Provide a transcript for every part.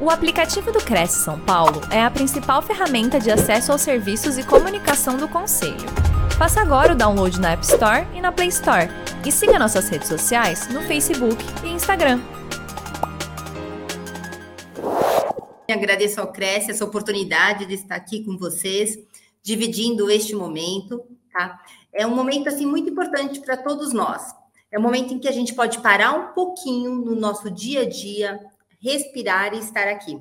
O aplicativo do Cresce São Paulo é a principal ferramenta de acesso aos serviços e comunicação do Conselho. Faça agora o download na App Store e na Play Store. E siga nossas redes sociais no Facebook e Instagram. Agradeço ao Cresce essa oportunidade de estar aqui com vocês, dividindo este momento, tá? É um momento assim muito importante para todos nós. É um momento em que a gente pode parar um pouquinho no nosso dia a dia, respirar e estar aqui.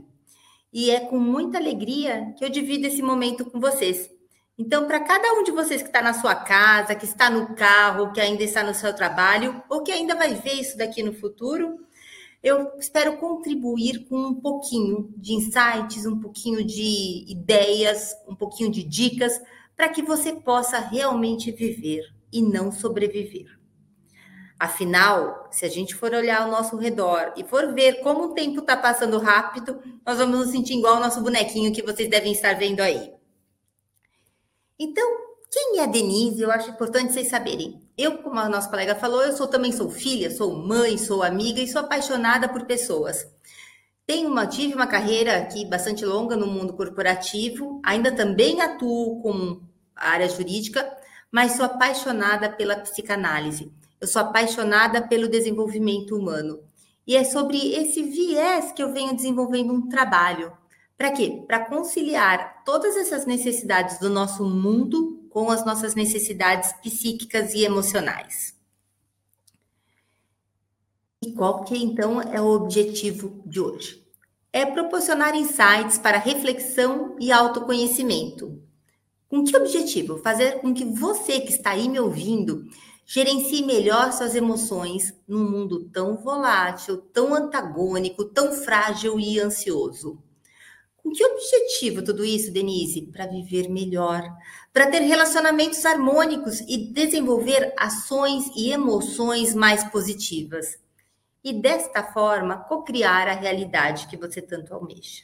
E é com muita alegria que eu divido esse momento com vocês. Então, para cada um de vocês que está na sua casa, que está no carro, que ainda está no seu trabalho, ou que ainda vai ver isso daqui no futuro, eu espero contribuir com um pouquinho de insights, um pouquinho de ideias, um pouquinho de dicas, para que você possa realmente viver e não sobreviver. Afinal, se a gente for olhar ao nosso redor e for ver como o tempo está passando rápido, nós vamos nos sentir igual o nosso bonequinho que vocês devem estar vendo aí. Então, quem é a Denise? Eu acho importante vocês saberem. Eu, como a nossa colega falou, eu sou também sou filha, sou mãe, sou amiga e sou apaixonada por pessoas. Tenho uma, tive uma carreira aqui bastante longa no mundo corporativo, ainda também atuo com a área jurídica, mas sou apaixonada pela psicanálise. Eu sou apaixonada pelo desenvolvimento humano. E é sobre esse viés que eu venho desenvolvendo um trabalho. Para quê? Para conciliar todas essas necessidades do nosso mundo com as nossas necessidades psíquicas e emocionais. E qual que então é o objetivo de hoje? É proporcionar insights para reflexão e autoconhecimento. Com que objetivo? Fazer com que você que está aí me ouvindo Gerencie melhor suas emoções num mundo tão volátil, tão antagônico, tão frágil e ansioso. Com que objetivo tudo isso, Denise? Para viver melhor, para ter relacionamentos harmônicos e desenvolver ações e emoções mais positivas. E desta forma, cocriar a realidade que você tanto almeja.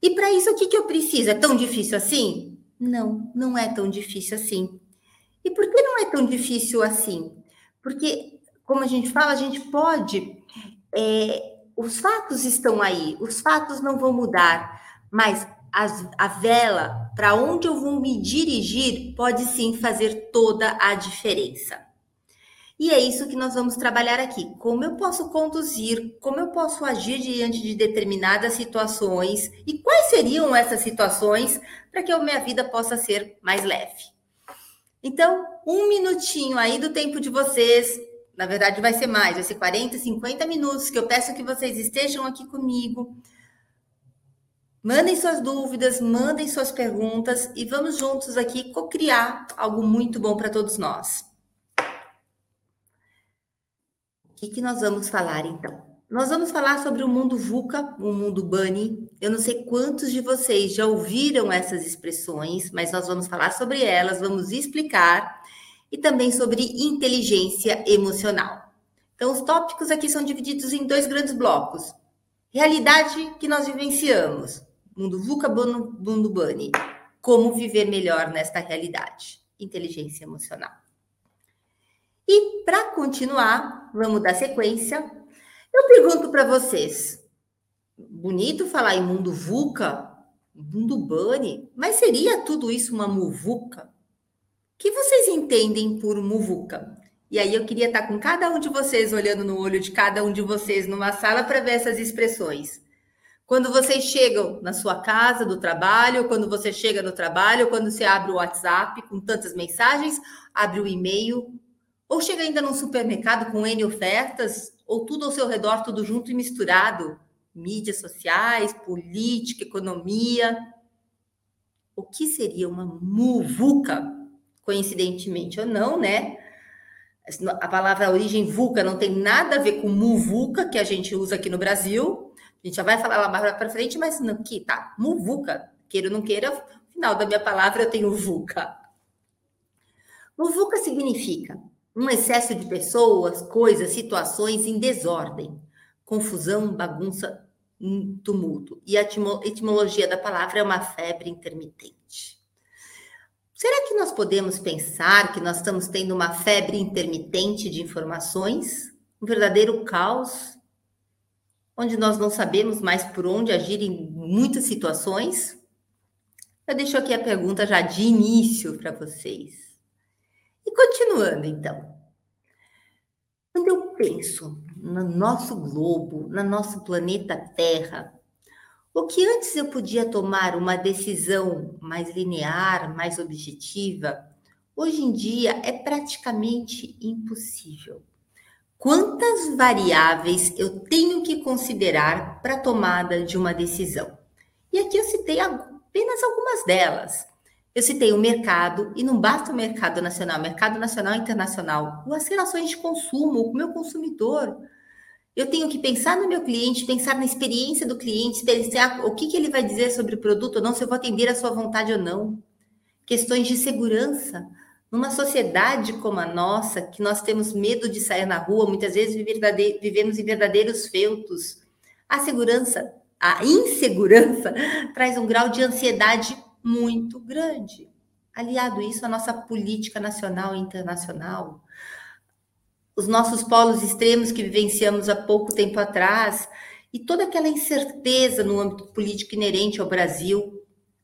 E para isso, o que, que eu preciso? É tão difícil assim? Não, não é tão difícil assim. E por é tão difícil assim? Porque, como a gente fala, a gente pode. É, os fatos estão aí, os fatos não vão mudar, mas as, a vela, para onde eu vou me dirigir, pode sim fazer toda a diferença. E é isso que nós vamos trabalhar aqui. Como eu posso conduzir, como eu posso agir diante de determinadas situações e quais seriam essas situações para que a minha vida possa ser mais leve. Então, um minutinho aí do tempo de vocês, na verdade vai ser mais, vai ser 40, 50 minutos, que eu peço que vocês estejam aqui comigo. Mandem suas dúvidas, mandem suas perguntas e vamos juntos aqui co-criar algo muito bom para todos nós. O que, que nós vamos falar então? Nós vamos falar sobre o mundo VUCA, o mundo Bunny. Eu não sei quantos de vocês já ouviram essas expressões, mas nós vamos falar sobre elas, vamos explicar e também sobre inteligência emocional. Então, os tópicos aqui são divididos em dois grandes blocos. Realidade que nós vivenciamos, mundo VUCA, mundo Bunny. Como viver melhor nesta realidade, inteligência emocional. E para continuar, vamos dar sequência eu pergunto para vocês, bonito falar em mundo VUCA, mundo bunny, mas seria tudo isso uma muvuca? O que vocês entendem por muvuca? E aí eu queria estar com cada um de vocês olhando no olho de cada um de vocês numa sala para ver essas expressões. Quando vocês chegam na sua casa, do trabalho, quando você chega no trabalho, quando você abre o WhatsApp com tantas mensagens, abre o e-mail, ou chega ainda num supermercado com N ofertas, ou tudo ao seu redor, tudo junto e misturado? Mídias sociais, política, economia. O que seria uma muvuca? Coincidentemente ou não, né? A palavra origem vulca não tem nada a ver com muvuca, que a gente usa aqui no Brasil. A gente já vai falar lá mais para frente, mas aqui tá, muvuca. Queira ou não queira, no final da minha palavra eu tenho vulca. Muvuca significa um excesso de pessoas, coisas, situações em desordem, confusão, bagunça, tumulto. E a etimologia da palavra é uma febre intermitente. Será que nós podemos pensar que nós estamos tendo uma febre intermitente de informações? Um verdadeiro caos? onde nós não sabemos mais por onde agir em muitas situações? Eu deixo aqui a pergunta já de início para vocês. E continuando, então. Quando eu penso no nosso globo, no nosso planeta Terra, o que antes eu podia tomar uma decisão mais linear, mais objetiva, hoje em dia é praticamente impossível. Quantas variáveis eu tenho que considerar para a tomada de uma decisão? E aqui eu citei apenas algumas delas. Eu citei o mercado, e não basta o mercado nacional, mercado nacional e internacional, as relações de consumo, o meu consumidor. Eu tenho que pensar no meu cliente, pensar na experiência do cliente, pensar o que, que ele vai dizer sobre o produto ou não, se eu vou atender a sua vontade ou não. Questões de segurança. Numa sociedade como a nossa, que nós temos medo de sair na rua, muitas vezes vivemos em verdadeiros feltos. A segurança, a insegurança, traz um grau de ansiedade muito grande. Aliado isso à nossa política nacional e internacional, os nossos polos extremos que vivenciamos há pouco tempo atrás e toda aquela incerteza no âmbito político inerente ao Brasil,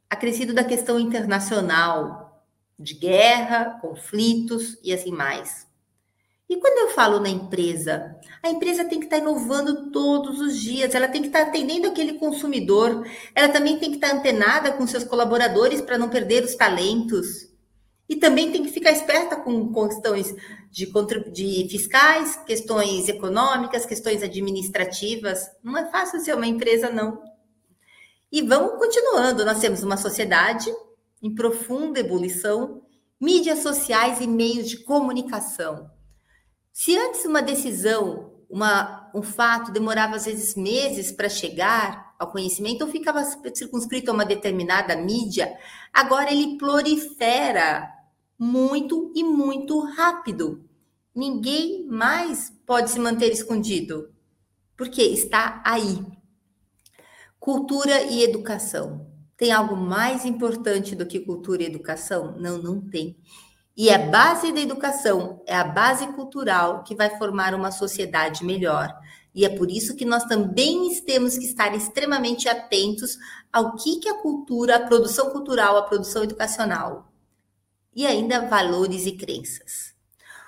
acrescido da questão internacional, de guerra, conflitos e assim mais. E quando eu falo na empresa, a empresa tem que estar inovando todos os dias, ela tem que estar atendendo aquele consumidor, ela também tem que estar antenada com seus colaboradores para não perder os talentos. E também tem que ficar esperta com questões de, de fiscais, questões econômicas, questões administrativas. Não é fácil ser uma empresa, não. E vamos continuando. Nós temos uma sociedade em profunda ebulição, mídias sociais e meios de comunicação se antes uma decisão, uma, um fato demorava às vezes meses para chegar ao conhecimento ou ficava circunscrito a uma determinada mídia, agora ele prolifera muito e muito rápido. Ninguém mais pode se manter escondido, porque está aí. Cultura e educação. Tem algo mais importante do que cultura e educação? Não, não tem. E a base da educação é a base cultural que vai formar uma sociedade melhor. E é por isso que nós também temos que estar extremamente atentos ao que, que a cultura, a produção cultural, a produção educacional. E ainda valores e crenças.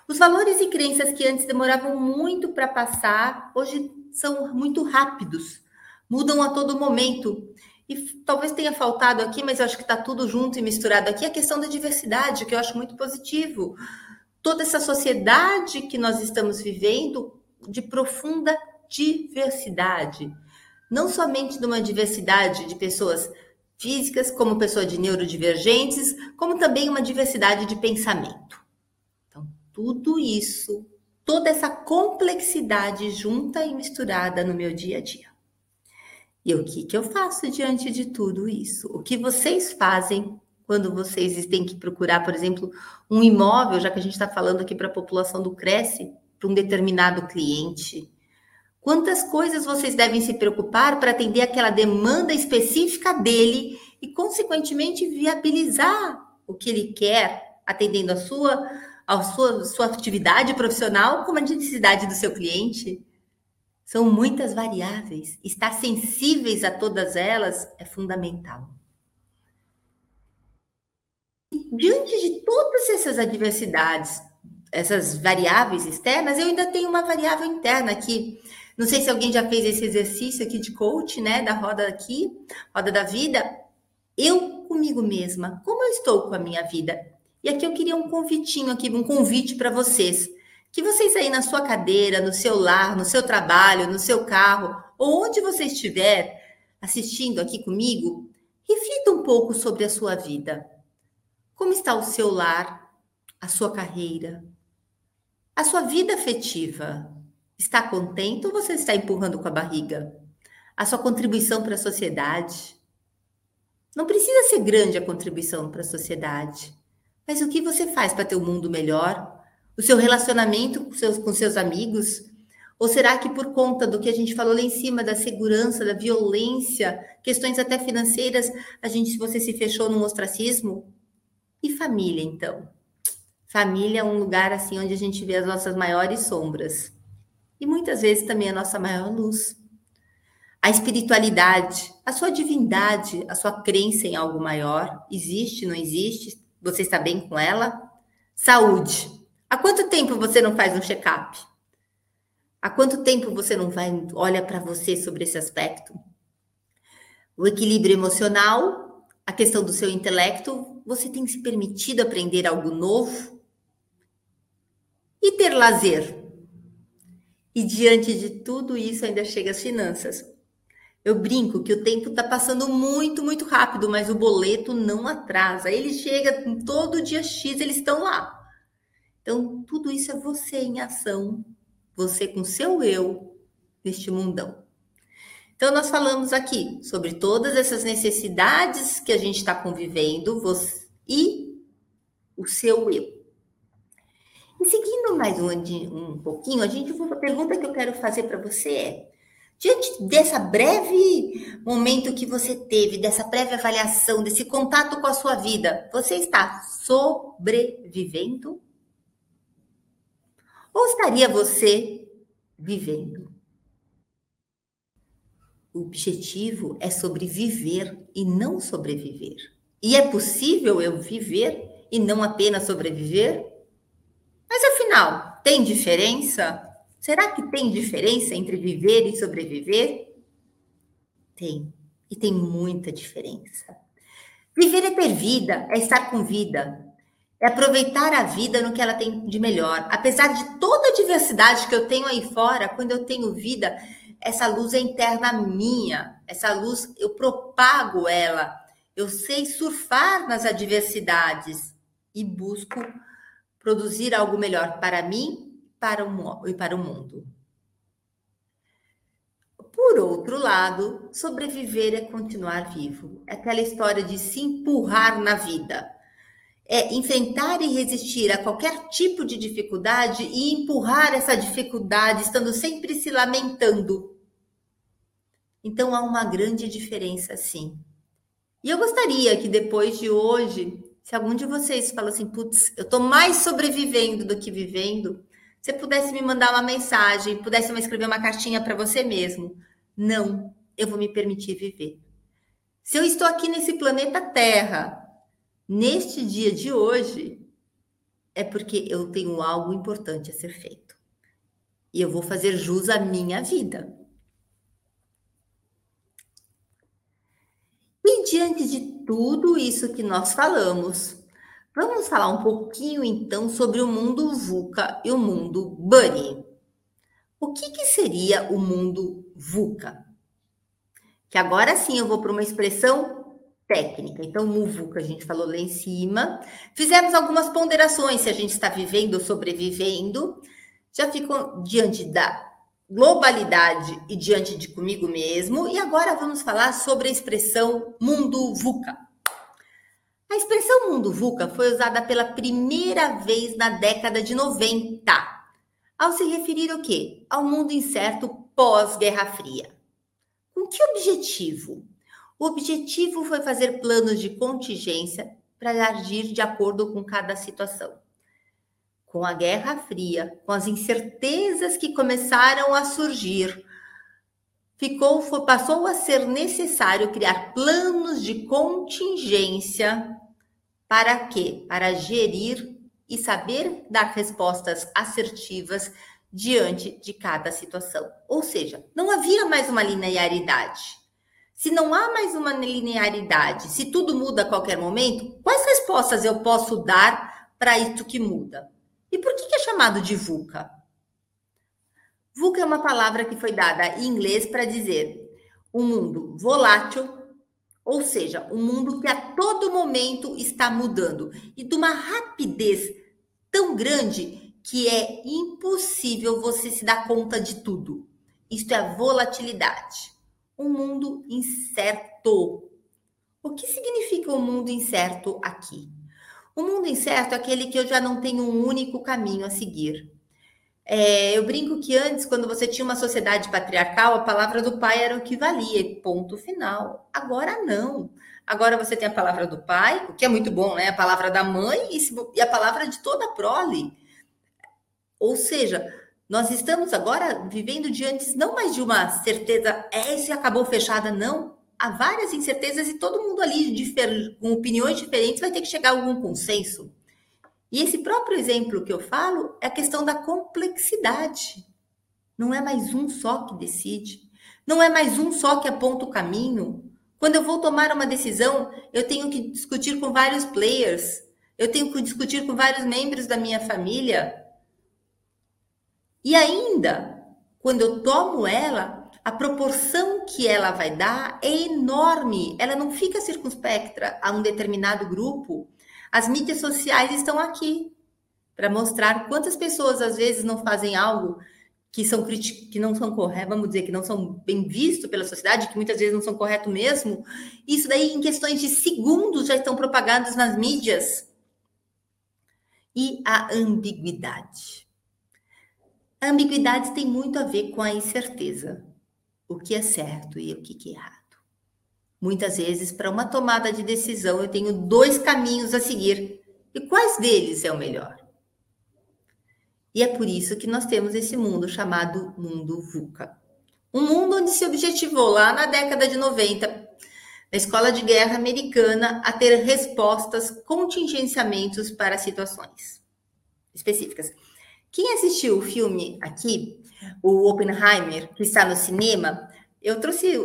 Os valores e crenças que antes demoravam muito para passar, hoje são muito rápidos, mudam a todo momento. E talvez tenha faltado aqui, mas eu acho que está tudo junto e misturado aqui, a questão da diversidade, que eu acho muito positivo. Toda essa sociedade que nós estamos vivendo de profunda diversidade. Não somente de uma diversidade de pessoas físicas, como pessoas de neurodivergentes, como também uma diversidade de pensamento. Então, tudo isso, toda essa complexidade junta e misturada no meu dia a dia. E o que, que eu faço diante de tudo isso? O que vocês fazem quando vocês têm que procurar, por exemplo, um imóvel, já que a gente está falando aqui para a população do Cresce, para um determinado cliente? Quantas coisas vocês devem se preocupar para atender aquela demanda específica dele e, consequentemente, viabilizar o que ele quer, atendendo a sua, a sua, sua atividade profissional como a necessidade do seu cliente? São muitas variáveis. Estar sensíveis a todas elas é fundamental. Diante de todas essas adversidades, essas variáveis externas, eu ainda tenho uma variável interna aqui. Não sei se alguém já fez esse exercício aqui de coach, né, da roda aqui, roda da vida. Eu comigo mesma, como eu estou com a minha vida? E aqui eu queria um convitinho aqui, um convite para vocês que vocês aí na sua cadeira, no seu lar, no seu trabalho, no seu carro, ou onde você estiver assistindo aqui comigo, reflita um pouco sobre a sua vida. Como está o seu lar, a sua carreira, a sua vida afetiva? Está contente ou você está empurrando com a barriga? A sua contribuição para a sociedade? Não precisa ser grande a contribuição para a sociedade, mas o que você faz para ter um mundo melhor? O seu relacionamento com seus, com seus amigos? Ou será que por conta do que a gente falou lá em cima, da segurança, da violência, questões até financeiras, a gente, você se fechou num ostracismo? E família, então? Família é um lugar assim onde a gente vê as nossas maiores sombras. E muitas vezes também a nossa maior luz. A espiritualidade, a sua divindade, a sua crença em algo maior, existe, não existe? Você está bem com ela? Saúde. Há quanto tempo você não faz um check-up? Há quanto tempo você não vai olha para você sobre esse aspecto? O equilíbrio emocional, a questão do seu intelecto, você tem se permitido aprender algo novo? E ter lazer? E diante de tudo isso ainda chega as finanças. Eu brinco que o tempo está passando muito, muito rápido, mas o boleto não atrasa. Ele chega todo dia X, eles estão lá. Então, tudo isso é você em ação, você com seu eu neste mundão. Então, nós falamos aqui sobre todas essas necessidades que a gente está convivendo você, e o seu eu. E seguindo mais um, um pouquinho, a gente a pergunta que eu quero fazer para você é: diante dessa breve momento que você teve, dessa breve avaliação, desse contato com a sua vida, você está sobrevivendo? Ou estaria você vivendo? O objetivo é sobreviver e não sobreviver. E é possível eu viver e não apenas sobreviver? Mas afinal, tem diferença? Será que tem diferença entre viver e sobreviver? Tem. E tem muita diferença. Viver é ter vida, é estar com vida, é aproveitar a vida no que ela tem de melhor. Apesar de toda a diversidade que eu tenho aí fora, quando eu tenho vida, essa luz é interna minha. Essa luz, eu propago ela. Eu sei surfar nas adversidades e busco produzir algo melhor para mim para o, e para o mundo. Por outro lado, sobreviver é continuar vivo. É aquela história de se empurrar na vida. É enfrentar e resistir a qualquer tipo de dificuldade e empurrar essa dificuldade, estando sempre se lamentando. Então há uma grande diferença, sim. E eu gostaria que depois de hoje se algum de vocês fala assim, putz, eu estou mais sobrevivendo do que vivendo, você pudesse me mandar uma mensagem, pudesse me escrever uma cartinha para você mesmo. Não, eu vou me permitir viver. Se eu estou aqui nesse planeta Terra, neste dia de hoje, é porque eu tenho algo importante a ser feito. E eu vou fazer jus à minha vida. E diante de tudo isso que nós falamos, vamos falar um pouquinho então sobre o mundo VUCA e o mundo Bunny. O que, que seria o mundo VUCA? Que agora sim eu vou para uma expressão técnica. Então, MUVUCA a gente falou lá em cima. Fizemos algumas ponderações se a gente está vivendo ou sobrevivendo. Já ficou diante da globalidade e diante de comigo mesmo. E agora vamos falar sobre a expressão mundo VUCA. A expressão mundo VUCA foi usada pela primeira vez na década de 90, ao se referir ao quê? Ao mundo incerto pós-Guerra Fria. Com que objetivo? O objetivo foi fazer planos de contingência para agir de acordo com cada situação com a Guerra Fria, com as incertezas que começaram a surgir, ficou passou a ser necessário criar planos de contingência para quê? Para gerir e saber dar respostas assertivas diante de cada situação. Ou seja, não havia mais uma linearidade. Se não há mais uma linearidade, se tudo muda a qualquer momento, quais respostas eu posso dar para isso que muda? E por que é chamado de VUCA? VUCA é uma palavra que foi dada em inglês para dizer um mundo volátil, ou seja, um mundo que a todo momento está mudando e de uma rapidez tão grande que é impossível você se dar conta de tudo. Isto é a volatilidade. Um mundo incerto. O que significa o um mundo incerto aqui? O mundo incerto é aquele que eu já não tenho um único caminho a seguir. É, eu brinco que antes, quando você tinha uma sociedade patriarcal, a palavra do pai era o que valia, ponto final. Agora não. Agora você tem a palavra do pai, o que é muito bom, né? A palavra da mãe e a palavra de toda a prole. Ou seja, Nós estamos agora vivendo diante não mais de uma certeza, é se acabou fechada, não. Há várias incertezas e todo mundo ali com opiniões diferentes vai ter que chegar a algum consenso. E esse próprio exemplo que eu falo é a questão da complexidade. Não é mais um só que decide, não é mais um só que aponta o caminho. Quando eu vou tomar uma decisão, eu tenho que discutir com vários players, eu tenho que discutir com vários membros da minha família. E ainda, quando eu tomo ela, a proporção que ela vai dar é enorme. Ela não fica circunspecta a um determinado grupo. As mídias sociais estão aqui para mostrar quantas pessoas às vezes não fazem algo que são que não são corretos, vamos dizer que não são bem vistos pela sociedade, que muitas vezes não são corretos mesmo. Isso daí em questões de segundos já estão propagados nas mídias. E a ambiguidade. A ambiguidade tem muito a ver com a incerteza. O que é certo e o que é errado. Muitas vezes, para uma tomada de decisão, eu tenho dois caminhos a seguir. E quais deles é o melhor? E é por isso que nós temos esse mundo chamado mundo VUCA. Um mundo onde se objetivou lá na década de 90, na escola de guerra americana, a ter respostas, contingenciamentos para situações específicas. Quem assistiu o filme aqui, o Oppenheimer, que está no cinema, eu trouxe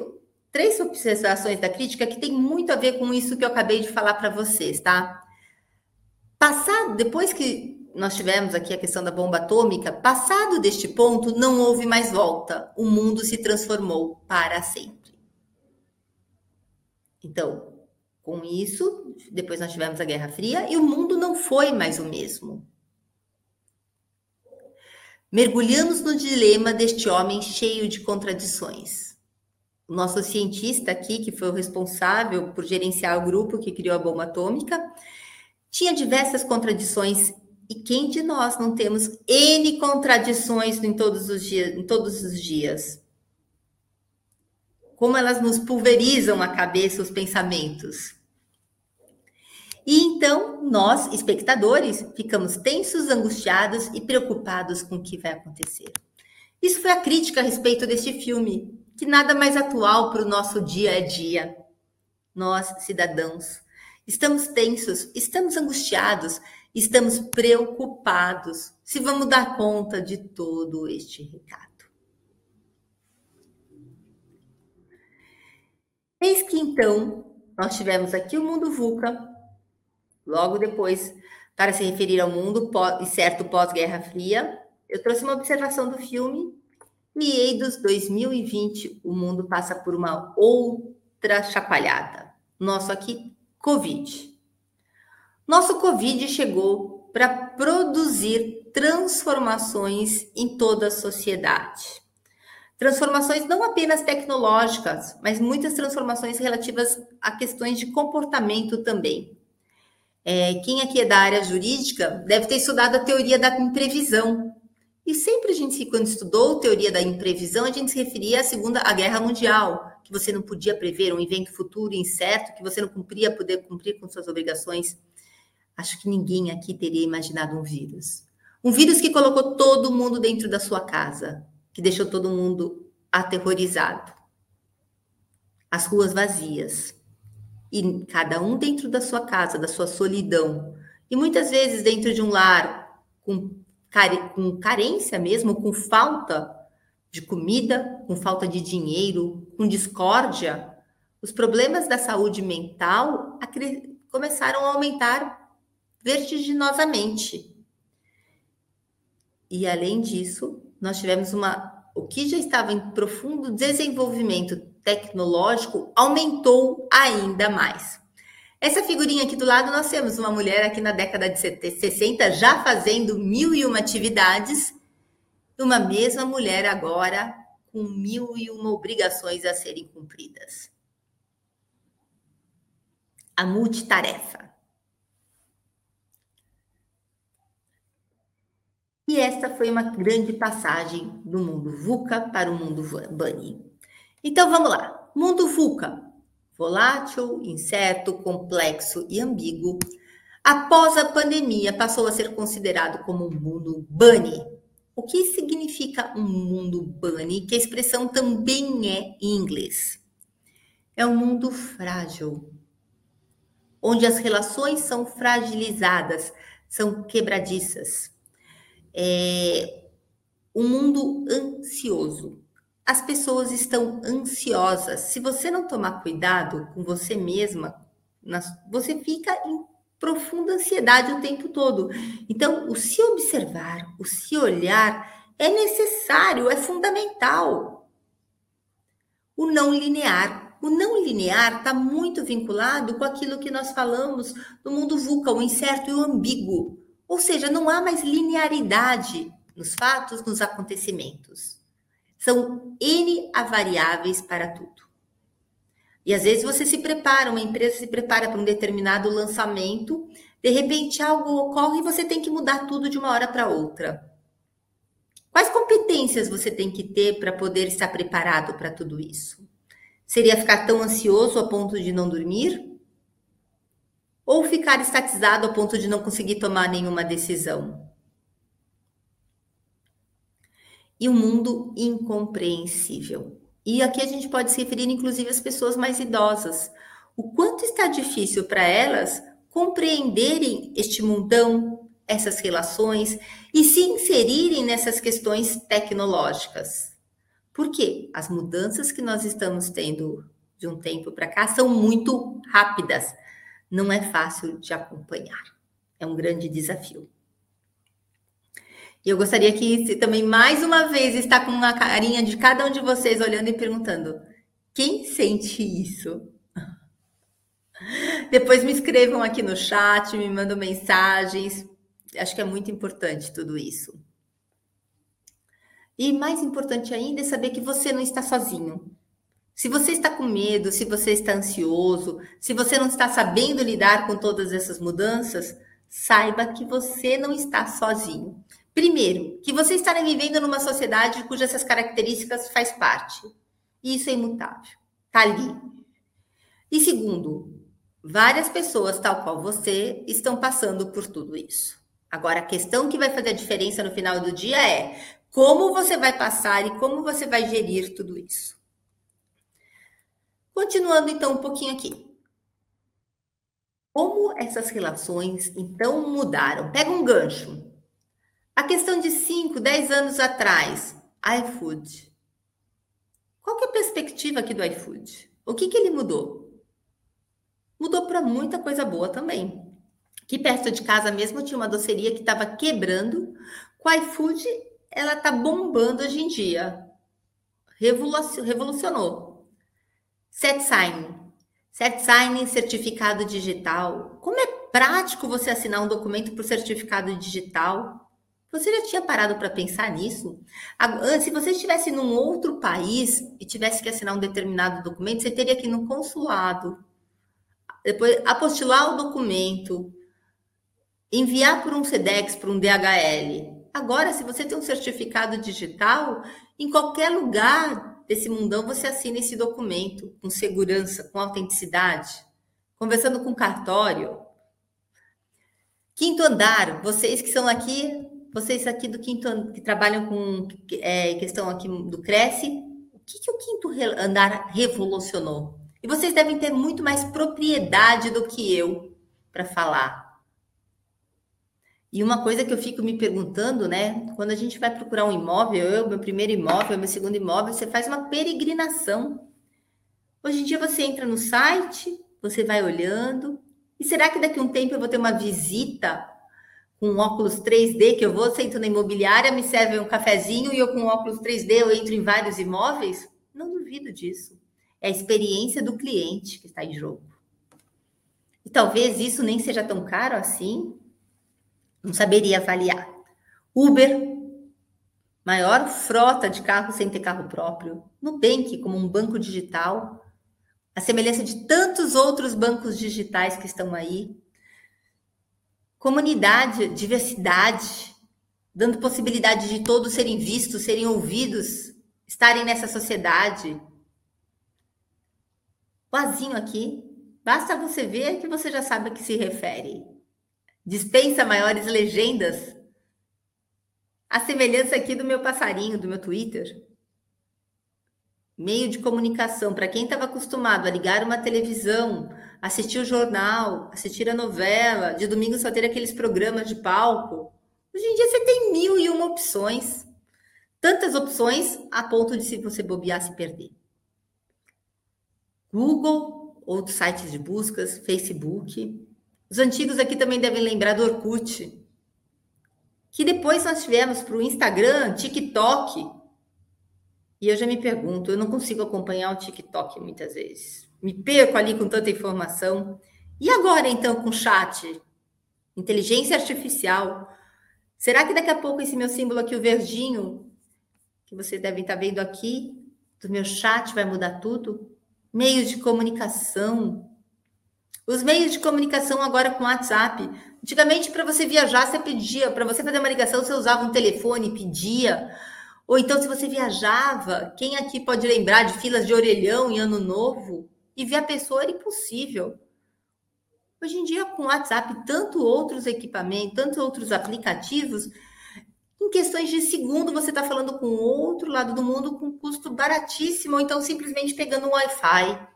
três observações da crítica que tem muito a ver com isso que eu acabei de falar para vocês, tá? Passado, depois que nós tivemos aqui a questão da bomba atômica, passado deste ponto, não houve mais volta. O mundo se transformou para sempre. Então, com isso, depois nós tivemos a Guerra Fria e o mundo não foi mais o mesmo. Mergulhamos no dilema deste homem cheio de contradições o nosso cientista aqui, que foi o responsável por gerenciar o grupo que criou a bomba atômica, tinha diversas contradições. E quem de nós não temos N contradições em todos os dias, em todos os dias? Como elas nos pulverizam a cabeça, os pensamentos. E então, nós, espectadores, ficamos tensos, angustiados e preocupados com o que vai acontecer. Isso foi a crítica a respeito deste filme, que nada mais atual para o nosso dia a dia. Nós, cidadãos, estamos tensos, estamos angustiados, estamos preocupados se vamos dar conta de todo este recado. Eis que então nós tivemos aqui o mundo VUCA, logo depois, para se referir ao mundo pós, certo pós-Guerra Fria, eu trouxe uma observação do filme Eidos 2020, o mundo passa por uma outra chacoalhada. Nosso aqui, Covid. Nosso Covid chegou para produzir transformações em toda a sociedade. Transformações não apenas tecnológicas, mas muitas transformações relativas a questões de comportamento também. É, quem aqui é da área jurídica deve ter estudado a teoria da imprevisão, e sempre a gente, quando estudou teoria da imprevisão, a gente se referia à Segunda à Guerra Mundial, que você não podia prever um evento futuro incerto, que você não cumpria poder cumprir com suas obrigações. Acho que ninguém aqui teria imaginado um vírus. Um vírus que colocou todo mundo dentro da sua casa, que deixou todo mundo aterrorizado. As ruas vazias. E cada um dentro da sua casa, da sua solidão. E muitas vezes dentro de um lar com com carência mesmo, com falta de comida, com falta de dinheiro, com discórdia, os problemas da saúde mental começaram a aumentar vertiginosamente. E além disso, nós tivemos uma o que já estava em profundo desenvolvimento tecnológico aumentou ainda mais. Essa figurinha aqui do lado, nós temos uma mulher aqui na década de 60 já fazendo mil e uma atividades, e uma mesma mulher agora com mil e uma obrigações a serem cumpridas. A multitarefa. E esta foi uma grande passagem do mundo VUCA para o mundo Bunny. Então vamos lá. Mundo VUCA, volátil, incerto, complexo e ambíguo, após a pandemia passou a ser considerado como um mundo bunny, O que significa um mundo bunny, que a expressão também é em inglês? É um mundo frágil, onde as relações são fragilizadas, são quebradiças. É um mundo ansioso. As pessoas estão ansiosas. Se você não tomar cuidado com você mesma, você fica em profunda ansiedade o tempo todo. Então, o se observar, o se olhar é necessário, é fundamental. O não linear. O não linear está muito vinculado com aquilo que nós falamos no mundo VUCA, o incerto e o ambíguo. Ou seja, não há mais linearidade nos fatos, nos acontecimentos. São N variáveis para tudo. E às vezes você se prepara, uma empresa se prepara para um determinado lançamento, de repente algo ocorre e você tem que mudar tudo de uma hora para outra. Quais competências você tem que ter para poder estar preparado para tudo isso? Seria ficar tão ansioso a ponto de não dormir? Ou ficar estatizado a ponto de não conseguir tomar nenhuma decisão? E o um mundo incompreensível. E aqui a gente pode se referir, inclusive, às pessoas mais idosas. O quanto está difícil para elas compreenderem este mundão, essas relações e se inserirem nessas questões tecnológicas. Por quê? As mudanças que nós estamos tendo de um tempo para cá são muito rápidas. Não é fácil de acompanhar. É um grande desafio. E eu gostaria que também, mais uma vez, está com uma carinha de cada um de vocês olhando e perguntando: quem sente isso? Depois me escrevam aqui no chat, me mandam mensagens. Acho que é muito importante tudo isso. E mais importante ainda é saber que você não está sozinho. Se você está com medo, se você está ansioso, se você não está sabendo lidar com todas essas mudanças, saiba que você não está sozinho. Primeiro, que você está vivendo numa sociedade cujas essas características faz parte. Isso é imutável. Está ali. E segundo, várias pessoas, tal qual você, estão passando por tudo isso. Agora, a questão que vai fazer a diferença no final do dia é como você vai passar e como você vai gerir tudo isso. Continuando então um pouquinho aqui. Como essas relações então mudaram? Pega um gancho. A questão de 5, 10 anos atrás, iFood. Qual é a perspectiva aqui do iFood? O que, que ele mudou? Mudou para muita coisa boa também. Aqui perto de casa mesmo tinha uma doceria que estava quebrando. Com o iFood, ela está bombando hoje em dia. Revolucionou. SetSign. SetSign, certificado digital. Como é prático você assinar um documento por certificado digital? Você já tinha parado para pensar nisso? Se você estivesse num outro país e tivesse que assinar um determinado documento, você teria que ir no consulado, depois apostilar o documento, enviar por um SEDEX, por um DHL. Agora, se você tem um certificado digital, em qualquer lugar desse mundão você assina esse documento com segurança, com autenticidade, conversando com cartório. Quinto andar, vocês que são aqui vocês aqui do quinto ano, que trabalham com é, questão aqui do Cresce, o que, que o quinto andar revolucionou? E vocês devem ter muito mais propriedade do que eu para falar. E uma coisa que eu fico me perguntando, né? Quando a gente vai procurar um imóvel, eu, meu primeiro imóvel, meu segundo imóvel, você faz uma peregrinação. Hoje em dia você entra no site, você vai olhando. E será que daqui a um tempo eu vou ter uma visita com óculos 3D, que eu vou, sento na imobiliária, me serve um cafezinho e eu com óculos 3D eu entro em vários imóveis? Não duvido disso. É a experiência do cliente que está em jogo. E talvez isso nem seja tão caro assim. Não saberia avaliar. Uber, maior frota de carros sem ter carro próprio. Nubank, como um banco digital. A semelhança de tantos outros bancos digitais que estão aí comunidade, diversidade, dando possibilidade de todos serem vistos, serem ouvidos, estarem nessa sociedade. O azinho aqui, basta você ver que você já sabe a que se refere. Dispensa maiores legendas. A semelhança aqui do meu passarinho, do meu Twitter. Meio de comunicação. Para quem estava acostumado a ligar uma televisão, assistir o jornal, assistir a novela, de domingo só ter aqueles programas de palco. Hoje em dia você tem mil e uma opções. Tantas opções a ponto de se você bobear se perder. Google, outros sites de buscas, Facebook. Os antigos aqui também devem lembrar do Orkut, que depois nós tivemos para o Instagram, TikTok. E eu já me pergunto, eu não consigo acompanhar o TikTok muitas vezes. Me perco ali com tanta informação. E agora, então, com chat? Inteligência artificial. Será que daqui a pouco esse meu símbolo aqui, o verdinho, que vocês devem estar vendo aqui, do meu chat, vai mudar tudo? Meios de comunicação, os meios de comunicação agora com WhatsApp. Antigamente, para você viajar, você pedia, para você fazer uma ligação, você usava um telefone, pedia. Ou então, se você viajava, quem aqui pode lembrar de filas de orelhão em ano novo? E ver a pessoa era impossível. Hoje em dia, com o WhatsApp, tanto outros equipamentos, tantos outros aplicativos, em questões de segundo, você está falando com outro lado do mundo com custo baratíssimo, ou então simplesmente pegando um Wi-Fi.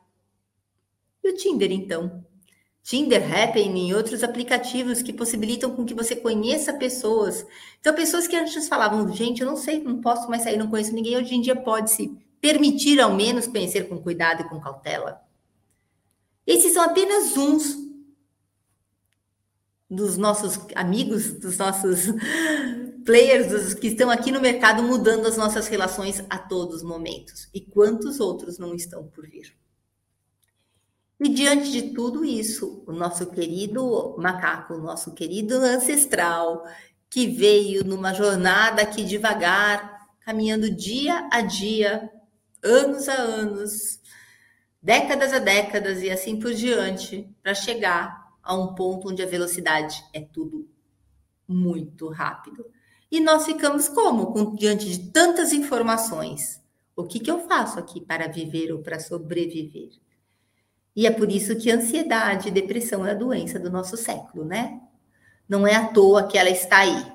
E o Tinder, então? Tinder, Happn e outros aplicativos que possibilitam com que você conheça pessoas. Então, pessoas que antes falavam, gente, eu não sei, não posso mais sair, não conheço ninguém, hoje em dia pode se permitir ao menos conhecer com cuidado e com cautela. Esses são apenas uns dos nossos amigos, dos nossos players dos que estão aqui no mercado mudando as nossas relações a todos os momentos. E quantos outros não estão por vir? E diante de tudo isso, o nosso querido macaco, o nosso querido ancestral, que veio numa jornada aqui devagar, caminhando dia a dia, anos a anos, décadas a décadas e assim por diante, para chegar a um ponto onde a velocidade é tudo muito rápido. E nós ficamos como? Com, diante de tantas informações. O que, que eu faço aqui para viver ou para sobreviver? E é por isso que ansiedade e depressão é a doença do nosso século, né? Não é à toa que ela está aí.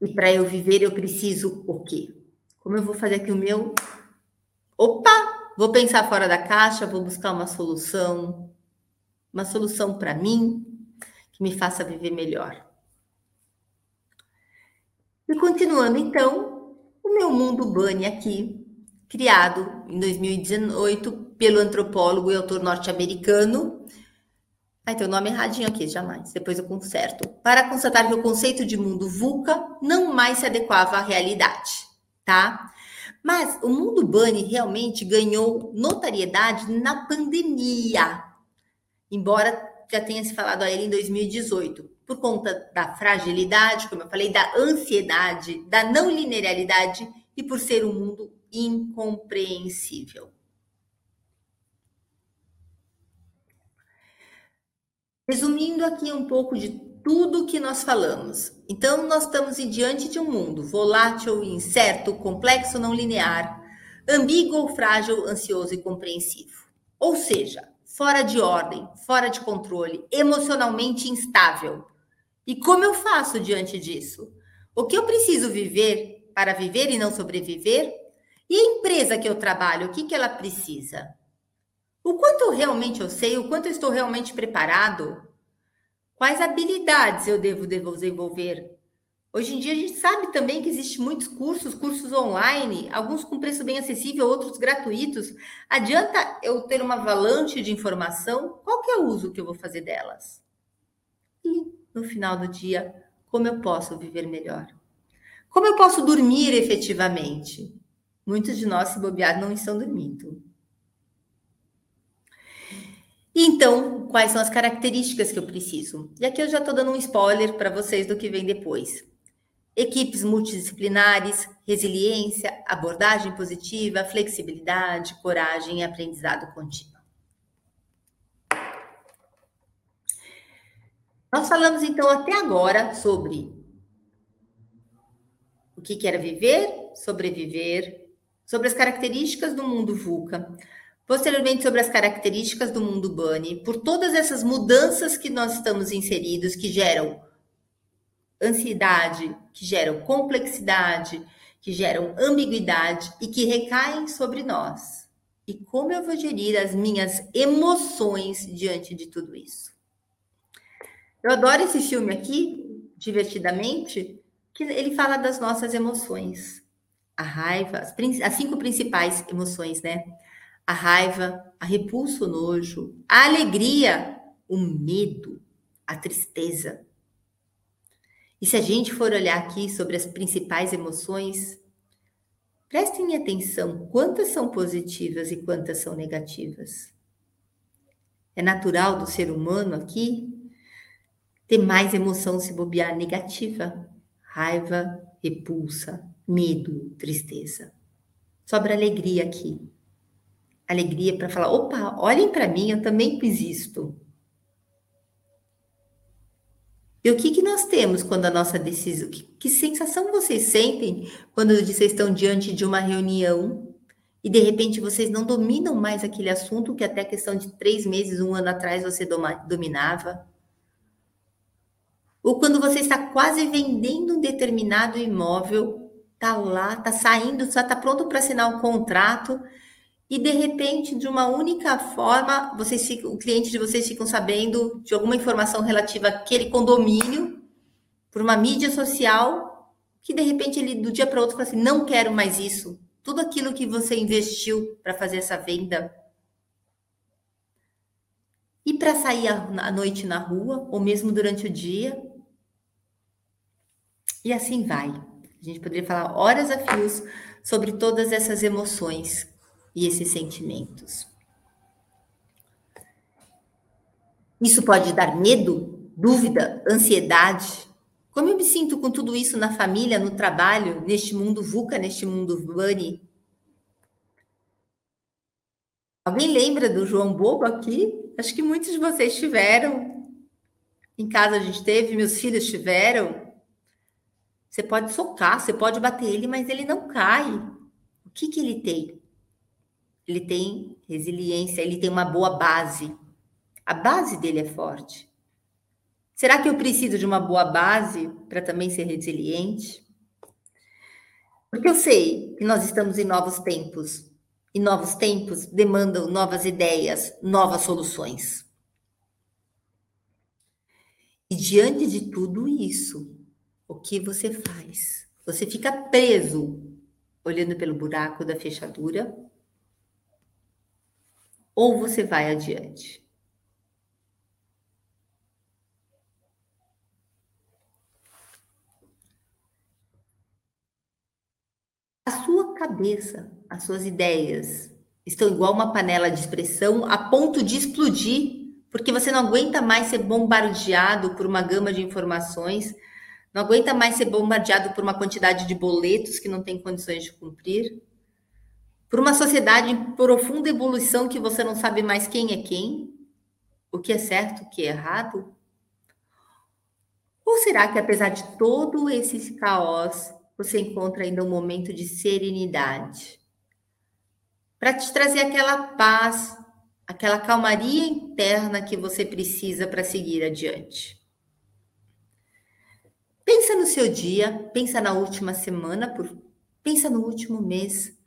E para eu viver, eu preciso o quê? Como eu vou fazer aqui o meu? Opa! Vou pensar fora da caixa, vou buscar uma solução, uma solução para mim que me faça viver melhor. E continuando então, o meu mundo Bunny aqui, criado em 2018 pelo antropólogo e autor norte-americano. Ai, tem o nome erradinho aqui, jamais. Depois eu conserto. Para constatar que o conceito de mundo VUCA não mais se adequava à realidade, tá? Mas o mundo Bunny realmente ganhou notariedade na pandemia, embora já tenha se falado a ele em 2018, por conta da fragilidade, como eu falei, da ansiedade, da não linearidade e por ser um mundo incompreensível. Resumindo aqui um pouco de tudo que nós falamos. Então, nós estamos diante de um mundo volátil, incerto, complexo, não linear, ambíguo, frágil, ansioso e compreensivo. Ou seja, fora de ordem, fora de controle, emocionalmente instável. E como eu faço diante disso? O que eu preciso viver para viver e não sobreviver? E a empresa que eu trabalho, o que, que ela precisa? O quanto realmente eu sei, o quanto eu estou realmente preparado? Quais habilidades eu devo desenvolver? Hoje em dia a gente sabe também que existem muitos cursos, cursos online, alguns com preço bem acessível, outros gratuitos. Adianta eu ter uma avalanche de informação? Qual que é o uso que eu vou fazer delas? E no final do dia, como eu posso viver melhor? Como eu posso dormir efetivamente? Muitos de nós, se bobear, não estão dormindo. Então, quais são as características que eu preciso? E aqui eu já estou dando um spoiler para vocês do que vem depois. Equipes multidisciplinares, resiliência, abordagem positiva, flexibilidade, coragem e aprendizado contínuo. Nós falamos então até agora sobre o que era viver, sobreviver, sobre as características do mundo VUCA, Posteriormente, sobre as características do mundo Bunny, por todas essas mudanças que nós estamos inseridos, que geram ansiedade, que geram complexidade, que geram ambiguidade e que recaem sobre nós. E como eu vou gerir as minhas emoções diante de tudo isso? Eu adoro esse filme aqui, divertidamente, que ele fala das nossas emoções. A raiva, as, as cinco principais emoções, né? A raiva, a repulsa, o nojo, a alegria, o medo, a tristeza. E se a gente for olhar aqui sobre as principais emoções, prestem atenção quantas são positivas e quantas são negativas. É natural do ser humano aqui ter mais emoção se bobear negativa, raiva, repulsa, medo, tristeza. Sobra alegria aqui. Alegria para falar: opa, olhem para mim, eu também fiz isto. E o que, que nós temos quando a nossa decisão. Que, que sensação vocês sentem quando vocês estão diante de uma reunião e de repente vocês não dominam mais aquele assunto que até questão de três meses, um ano atrás você dominava? Ou quando você está quase vendendo um determinado imóvel, tá lá, tá saindo, já está pronto para assinar um contrato e de repente, de uma única forma, vocês ficam, o cliente de vocês ficam sabendo de alguma informação relativa àquele condomínio por uma mídia social, que de repente ele do dia para outro fala assim: "Não quero mais isso". Tudo aquilo que você investiu para fazer essa venda e para sair à noite na rua, ou mesmo durante o dia. E assim vai. A gente poderia falar horas a fios sobre todas essas emoções e esses sentimentos. Isso pode dar medo, dúvida, ansiedade. Como eu me sinto com tudo isso na família, no trabalho, neste mundo VUCA, neste mundo Bunny? Alguém lembra do João Bobo aqui? Acho que muitos de vocês tiveram. Em casa a gente teve, meus filhos tiveram. Você pode socar, você pode bater ele, mas ele não cai. O que, que ele tem? Ele tem resiliência, ele tem uma boa base. A base dele é forte. Será que eu preciso de uma boa base para também ser resiliente? Porque eu sei que nós estamos em novos tempos. E novos tempos demandam novas ideias, novas soluções. E diante de tudo isso, o que você faz? Você fica preso olhando pelo buraco da fechadura ou você vai adiante? A sua cabeça, as suas ideias estão igual uma panela de expressão a ponto de explodir, porque você não aguenta mais ser bombardeado por uma gama de informações, não aguenta mais ser bombardeado por uma quantidade de boletos que não tem condições de cumprir por uma sociedade em profunda evolução que você não sabe mais quem é quem, o que é certo, o que é errado? Ou será que apesar de todo esse caos, você encontra ainda um momento de serenidade? Para te trazer aquela paz, aquela calmaria interna que você precisa para seguir adiante. Pensa no seu dia, pensa na última semana, pensa no último mês.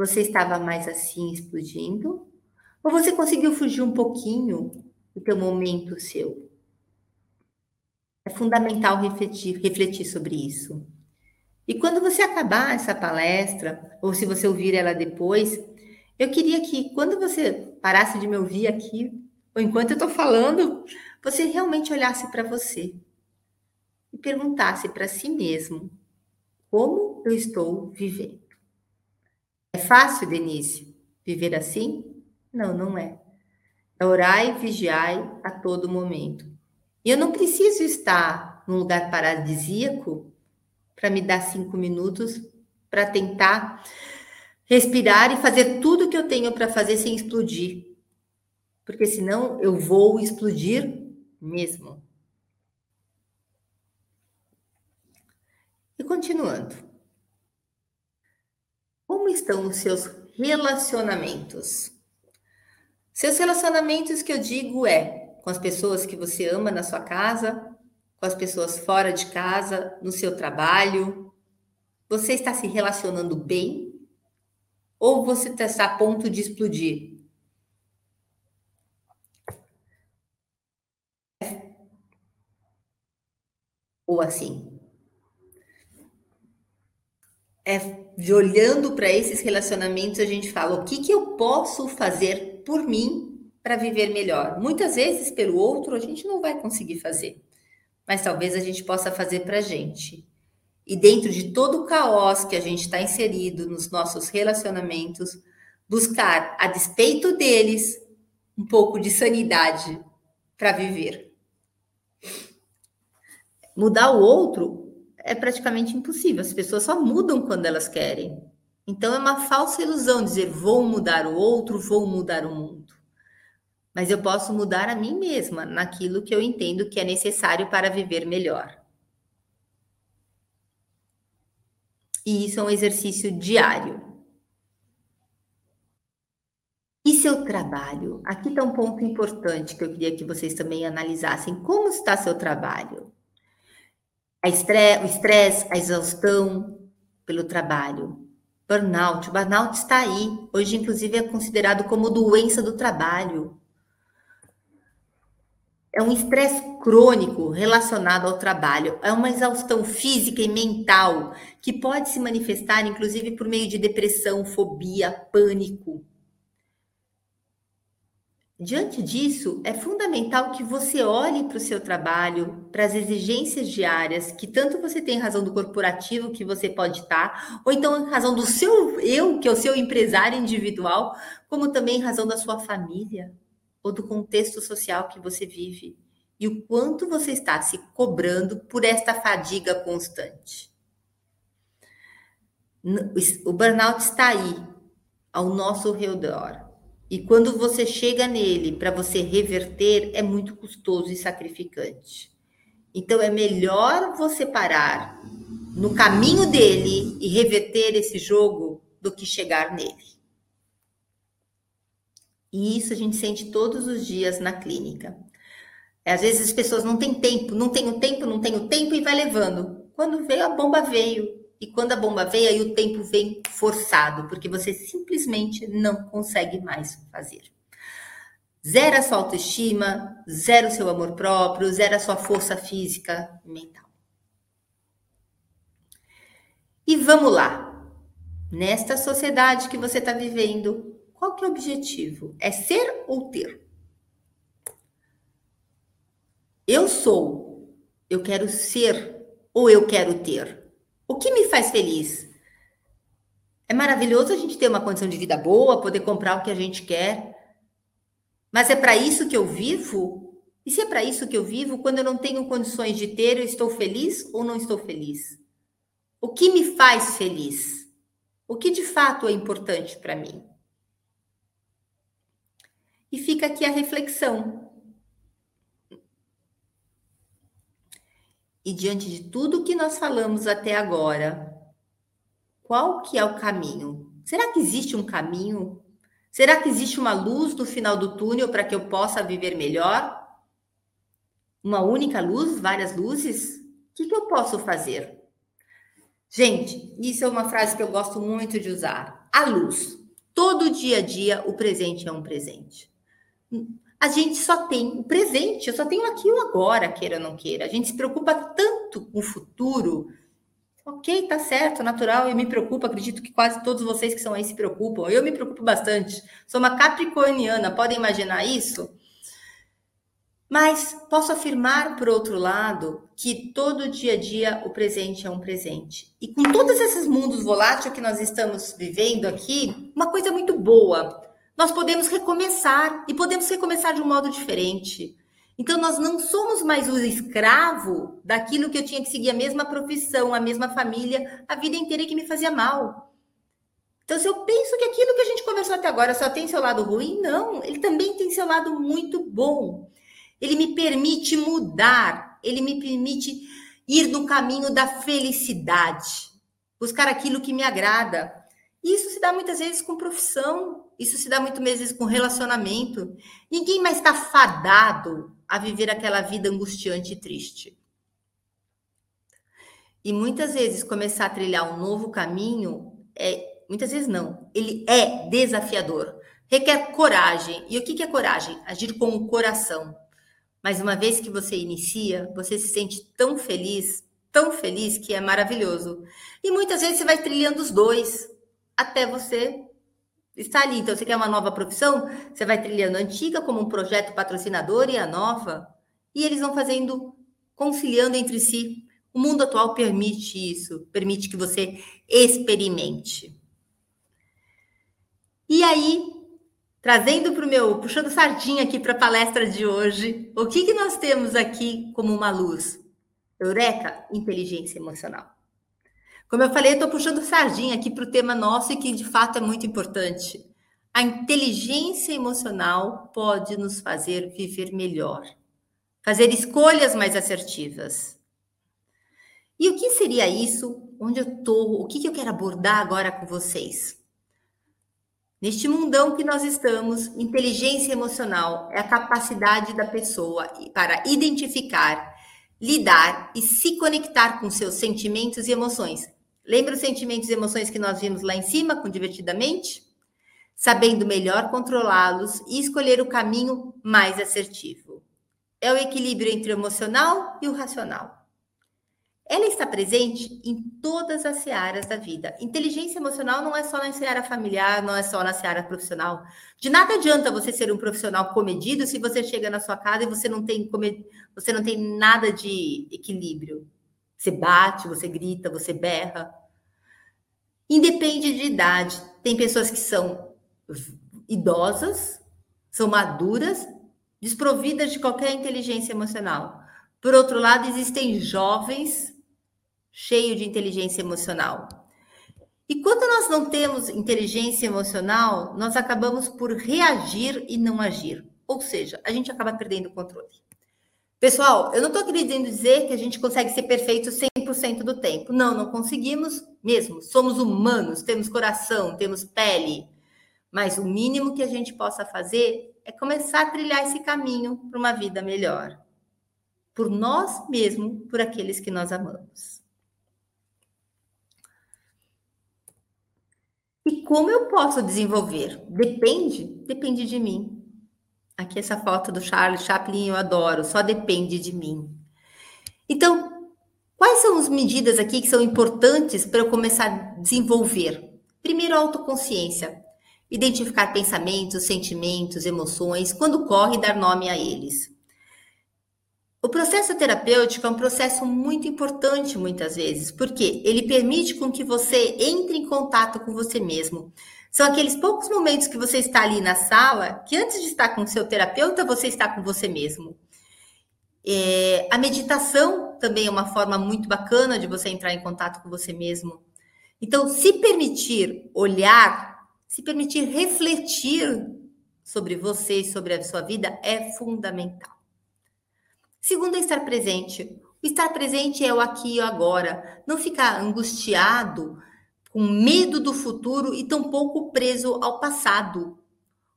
Você estava mais assim explodindo? Ou você conseguiu fugir um pouquinho do teu momento seu? É fundamental refletir, refletir sobre isso. E quando você acabar essa palestra, ou se você ouvir ela depois, eu queria que quando você parasse de me ouvir aqui, ou enquanto eu estou falando, você realmente olhasse para você e perguntasse para si mesmo: como eu estou vivendo? É fácil, Denise, viver assim? Não, não é. É orar e vigiai a todo momento. E eu não preciso estar num lugar paradisíaco para me dar cinco minutos para tentar respirar e fazer tudo que eu tenho para fazer sem explodir. Porque senão eu vou explodir mesmo. E continuando. Estão os seus relacionamentos? Seus relacionamentos que eu digo é com as pessoas que você ama na sua casa, com as pessoas fora de casa, no seu trabalho? Você está se relacionando bem? Ou você está a ponto de explodir? Ou assim? É de olhando para esses relacionamentos, a gente fala: o que, que eu posso fazer por mim para viver melhor? Muitas vezes, pelo outro, a gente não vai conseguir fazer, mas talvez a gente possa fazer para a gente. E dentro de todo o caos que a gente está inserido nos nossos relacionamentos, buscar, a despeito deles, um pouco de sanidade para viver. Mudar o outro é praticamente impossível. As pessoas só mudam quando elas querem. Então é uma falsa ilusão dizer vou mudar o outro, vou mudar o mundo. Mas eu posso mudar a mim mesma naquilo que eu entendo que é necessário para viver melhor. E isso é um exercício diário. E seu trabalho? Aqui está um ponto importante que eu queria que vocês também analisassem. Como está seu trabalho? A estresse, o estresse, a exaustão pelo trabalho. Burnout. O burnout está aí. Hoje, inclusive, é considerado como doença do trabalho. É um estresse crônico relacionado ao trabalho. É uma exaustão física e mental que pode se manifestar, inclusive, por meio de depressão, fobia, pânico. Diante disso, é fundamental que você olhe para o seu trabalho, para as exigências diárias, que tanto você tem razão do corporativo que você pode estar, ou então em razão do seu eu, que é o seu empresário individual, como também em razão da sua família ou do contexto social que você vive. E o quanto você está se cobrando por esta fadiga constante. O burnout está aí, ao nosso redor e quando você chega nele para você reverter, é muito custoso e sacrificante. Então é melhor você parar no caminho dele e reverter esse jogo do que chegar nele. E isso a gente sente todos os dias na clínica. Às vezes as pessoas não têm tempo, não tenho tempo, não tenho tempo e vai levando. Quando veio a bomba veio. E quando a bomba vem, aí o tempo vem forçado, porque você simplesmente não consegue mais fazer. Zero a sua autoestima, zero o seu amor próprio, zero a sua força física e mental. E vamos lá. Nesta sociedade que você está vivendo, qual que é o objetivo? É ser ou ter? Eu sou, eu quero ser ou eu quero ter? O que me faz feliz? É maravilhoso a gente ter uma condição de vida boa, poder comprar o que a gente quer. Mas é para isso que eu vivo? E se é para isso que eu vivo, quando eu não tenho condições de ter, eu estou feliz ou não estou feliz? O que me faz feliz? O que de fato é importante para mim? E fica aqui a reflexão. E diante de tudo que nós falamos até agora, qual que é o caminho? Será que existe um caminho? Será que existe uma luz no final do túnel para que eu possa viver melhor? Uma única luz, várias luzes? O que, que eu posso fazer? Gente, isso é uma frase que eu gosto muito de usar. A luz. Todo dia a dia, o presente é um presente a gente só tem o presente, eu só tenho aqui o agora, queira ou não queira. A gente se preocupa tanto com o futuro. Ok, tá certo, natural, eu me preocupo, acredito que quase todos vocês que são aí se preocupam. Eu me preocupo bastante. Sou uma capricorniana, podem imaginar isso? Mas posso afirmar, por outro lado, que todo dia a dia o presente é um presente. E com todos esses mundos voláteis que nós estamos vivendo aqui, uma coisa muito boa nós podemos recomeçar e podemos recomeçar de um modo diferente. Então, nós não somos mais o escravo daquilo que eu tinha que seguir a mesma profissão, a mesma família, a vida inteira que me fazia mal. Então, se eu penso que aquilo que a gente conversou até agora só tem seu lado ruim, não, ele também tem seu lado muito bom. Ele me permite mudar, ele me permite ir no caminho da felicidade, buscar aquilo que me agrada. Isso se dá muitas vezes com profissão, isso se dá muitas vezes com relacionamento. Ninguém mais está fadado a viver aquela vida angustiante e triste. E muitas vezes começar a trilhar um novo caminho é, muitas vezes não, ele é desafiador, requer coragem. E o que é coragem? Agir com o coração. Mas uma vez que você inicia, você se sente tão feliz, tão feliz que é maravilhoso. E muitas vezes você vai trilhando os dois até você estar ali. Então, você quer uma nova profissão? Você vai trilhando a antiga como um projeto patrocinador e a nova. E eles vão fazendo, conciliando entre si. O mundo atual permite isso, permite que você experimente. E aí, trazendo para o meu, puxando sardinha aqui para a palestra de hoje, o que, que nós temos aqui como uma luz? Eureka, inteligência emocional. Como eu falei, eu estou puxando sardinha aqui para o tema nosso e que de fato é muito importante. A inteligência emocional pode nos fazer viver melhor, fazer escolhas mais assertivas. E o que seria isso? Onde eu estou? O que, que eu quero abordar agora com vocês? Neste mundão que nós estamos, inteligência emocional é a capacidade da pessoa para identificar lidar e se conectar com seus sentimentos e emoções. Lembra os sentimentos e emoções que nós vimos lá em cima com divertidamente? Sabendo melhor controlá-los e escolher o caminho mais assertivo. É o equilíbrio entre o emocional e o racional. Ela está presente em todas as searas da vida. Inteligência emocional não é só na seara familiar, não é só na seara profissional. De nada adianta você ser um profissional comedido se você chega na sua casa e você não tem, você não tem nada de equilíbrio. Você bate, você grita, você berra. Independe de idade. Tem pessoas que são idosas, são maduras, desprovidas de qualquer inteligência emocional. Por outro lado, existem jovens cheio de inteligência emocional. E quando nós não temos inteligência emocional, nós acabamos por reagir e não agir. Ou seja, a gente acaba perdendo o controle. Pessoal, eu não estou querendo dizer que a gente consegue ser perfeito 100% do tempo. Não, não conseguimos mesmo. Somos humanos, temos coração, temos pele. Mas o mínimo que a gente possa fazer é começar a trilhar esse caminho para uma vida melhor. Por nós mesmos, por aqueles que nós amamos. E como eu posso desenvolver? Depende, depende de mim. Aqui essa foto do Charles Chaplin eu adoro, só depende de mim. Então, quais são as medidas aqui que são importantes para eu começar a desenvolver? Primeiro, autoconsciência. Identificar pensamentos, sentimentos, emoções, quando corre, dar nome a eles. O processo terapêutico é um processo muito importante muitas vezes, porque ele permite com que você entre em contato com você mesmo. São aqueles poucos momentos que você está ali na sala, que antes de estar com o seu terapeuta, você está com você mesmo. É, a meditação também é uma forma muito bacana de você entrar em contato com você mesmo. Então, se permitir olhar, se permitir refletir sobre você e sobre a sua vida é fundamental. Segundo é estar presente. O estar presente é o aqui e o agora. Não ficar angustiado, com medo do futuro e tampouco preso ao passado.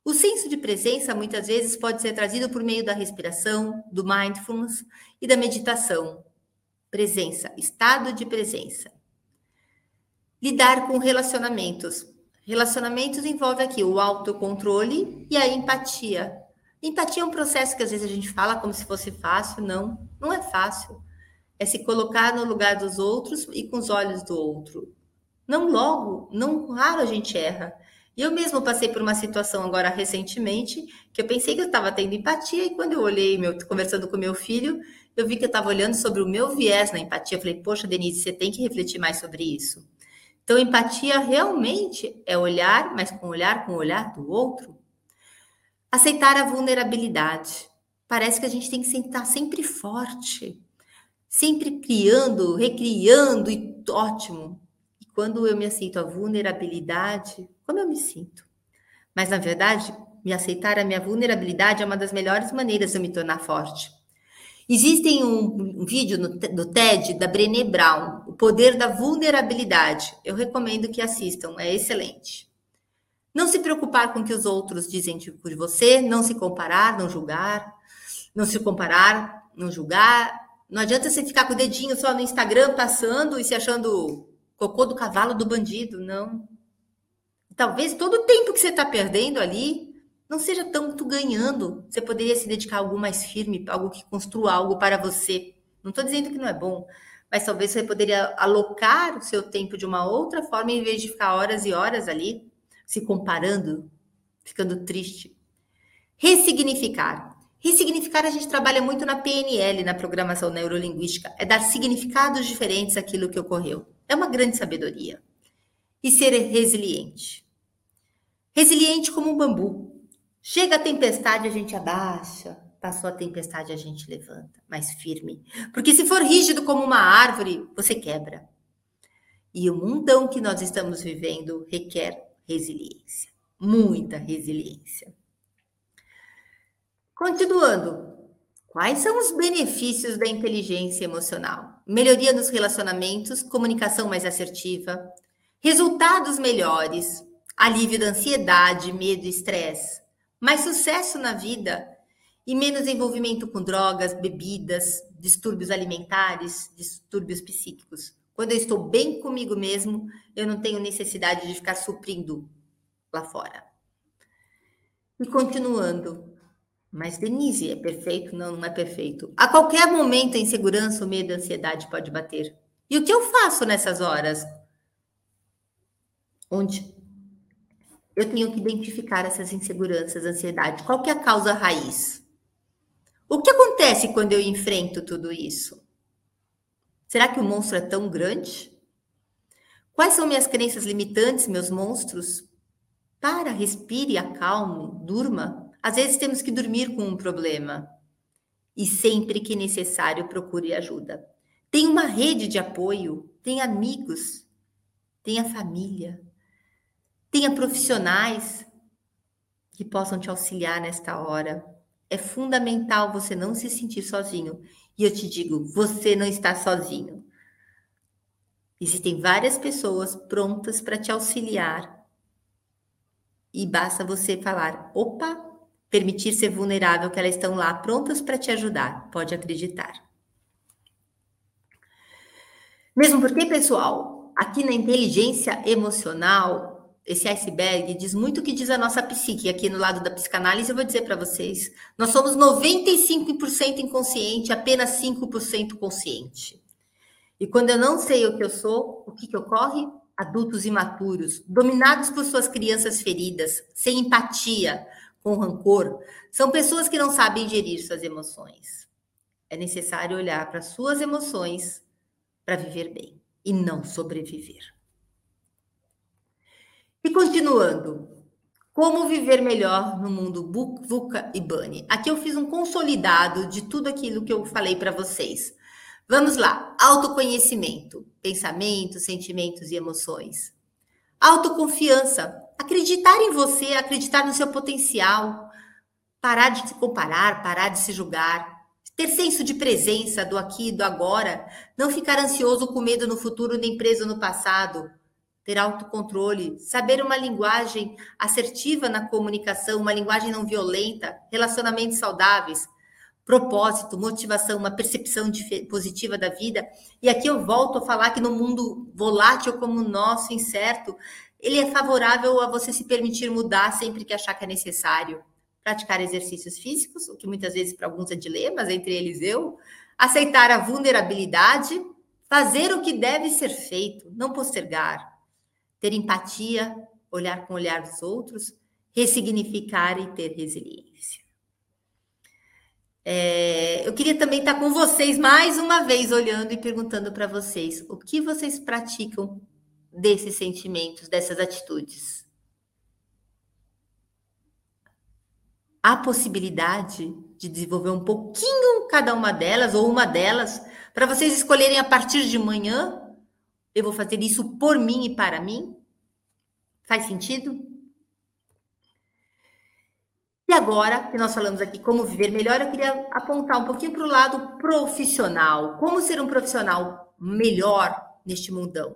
O senso de presença muitas vezes pode ser trazido por meio da respiração, do mindfulness e da meditação. Presença, estado de presença. Lidar com relacionamentos. Relacionamentos envolve aqui o autocontrole e a empatia. Empatia é um processo que às vezes a gente fala como se fosse fácil, não, não é fácil. É se colocar no lugar dos outros e com os olhos do outro. Não logo, não raro a gente erra. E eu mesmo passei por uma situação agora recentemente que eu pensei que eu estava tendo empatia e quando eu olhei, meu, conversando com meu filho, eu vi que eu estava olhando sobre o meu viés na empatia. Eu falei, poxa, Denise, você tem que refletir mais sobre isso. Então, empatia realmente é olhar, mas com olhar com o olhar do outro. Aceitar a vulnerabilidade. Parece que a gente tem que estar sempre forte, sempre criando, recriando e ótimo. Quando eu me aceito a vulnerabilidade, como eu me sinto? Mas na verdade, me aceitar a minha vulnerabilidade é uma das melhores maneiras de eu me tornar forte. Existem um, um vídeo no, do TED da Brené Brown, O Poder da Vulnerabilidade. Eu recomendo que assistam, é excelente. Não se preocupar com o que os outros dizem de você, não se comparar, não julgar, não se comparar, não julgar, Não adianta você ficar com o dedinho só no Instagram passando e se achando cocô do cavalo do bandido, não. Talvez todo o tempo que você está perdendo ali não seja tanto ganhando. Você poderia se dedicar a algo mais firme, algo que construa algo para você. Não estou dizendo que não é bom, mas talvez você poderia alocar o seu tempo de uma outra forma em vez de ficar horas e horas ali se comparando, ficando triste. Ressignificar. Ressignificar a gente trabalha muito na PNL, na programação neurolinguística, é dar significados diferentes àquilo que ocorreu. É uma grande sabedoria. E ser resiliente. Resiliente como um bambu. Chega a tempestade, a gente abaixa. Passou a tempestade, a gente levanta, mais firme. Porque se for rígido como uma árvore, você quebra. E o mundão que nós estamos vivendo requer resiliência. Muita resiliência. Continuando, quais são os benefícios da inteligência emocional? Melhoria nos relacionamentos, comunicação mais assertiva, resultados melhores, alívio da ansiedade, medo e estresse, mais sucesso na vida e menos envolvimento com drogas, bebidas, distúrbios alimentares, distúrbios psíquicos. Quando eu estou bem comigo mesmo, eu não tenho necessidade de ficar suprindo lá fora. E continuando. Mas, Denise, é perfeito? Não, não é perfeito. A qualquer momento, a insegurança, o medo, a ansiedade pode bater. E o que eu faço nessas horas? Onde eu tenho que identificar essas inseguranças, ansiedade. Qual que é a causa raiz? O que acontece quando eu enfrento tudo isso? Será que o monstro é tão grande? Quais são minhas crenças limitantes, meus monstros? Para, respire, acalme, durma. Às vezes temos que dormir com um problema. E sempre que necessário, procure ajuda. Tem uma rede de apoio, tem amigos, tenha família, tenha profissionais que possam te auxiliar nesta hora. É fundamental você não se sentir sozinho. E eu te digo, você não está sozinho. Existem várias pessoas prontas para te auxiliar. E basta você falar: opa, permitir ser vulnerável, que elas estão lá prontas para te ajudar. Pode acreditar. Mesmo porque, pessoal, aqui na inteligência emocional, esse iceberg diz muito o que diz a nossa psique. Aqui no lado da psicanálise, eu vou dizer para vocês: nós somos 95% inconsciente, apenas 5% consciente. E quando eu não sei o que eu sou, o que, que ocorre? Adultos imaturos, dominados por suas crianças feridas, sem empatia, com rancor, são pessoas que não sabem gerir suas emoções. É necessário olhar para suas emoções para viver bem e não sobreviver. E continuando, como viver melhor no mundo VUCA e BANI? Aqui eu fiz um consolidado de tudo aquilo que eu falei para vocês. Vamos lá, autoconhecimento, pensamentos, sentimentos e emoções. Autoconfiança, acreditar em você, acreditar no seu potencial, parar de se comparar, parar de se julgar, ter senso de presença do aqui e do agora, não ficar ansioso com medo no futuro nem preso no passado, ter autocontrole, saber uma linguagem assertiva na comunicação, uma linguagem não violenta, relacionamentos saudáveis, propósito, motivação, uma percepção positiva da vida. E aqui eu volto a falar que no mundo volátil como o nosso, incerto, ele é favorável a você se permitir mudar sempre que achar que é necessário. Praticar exercícios físicos, o que muitas vezes para alguns é dilemas, entre eles eu. Aceitar a vulnerabilidade, fazer o que deve ser feito, não postergar ter empatia, olhar com o olhar dos outros, ressignificar e ter resiliência. É, eu queria também estar com vocês mais uma vez olhando e perguntando para vocês o que vocês praticam desses sentimentos, dessas atitudes. Há possibilidade de desenvolver um pouquinho cada uma delas ou uma delas para vocês escolherem a partir de manhã eu vou fazer isso por mim e para mim? Faz sentido? E agora que nós falamos aqui como viver melhor, eu queria apontar um pouquinho para o lado profissional. Como ser um profissional melhor neste mundão?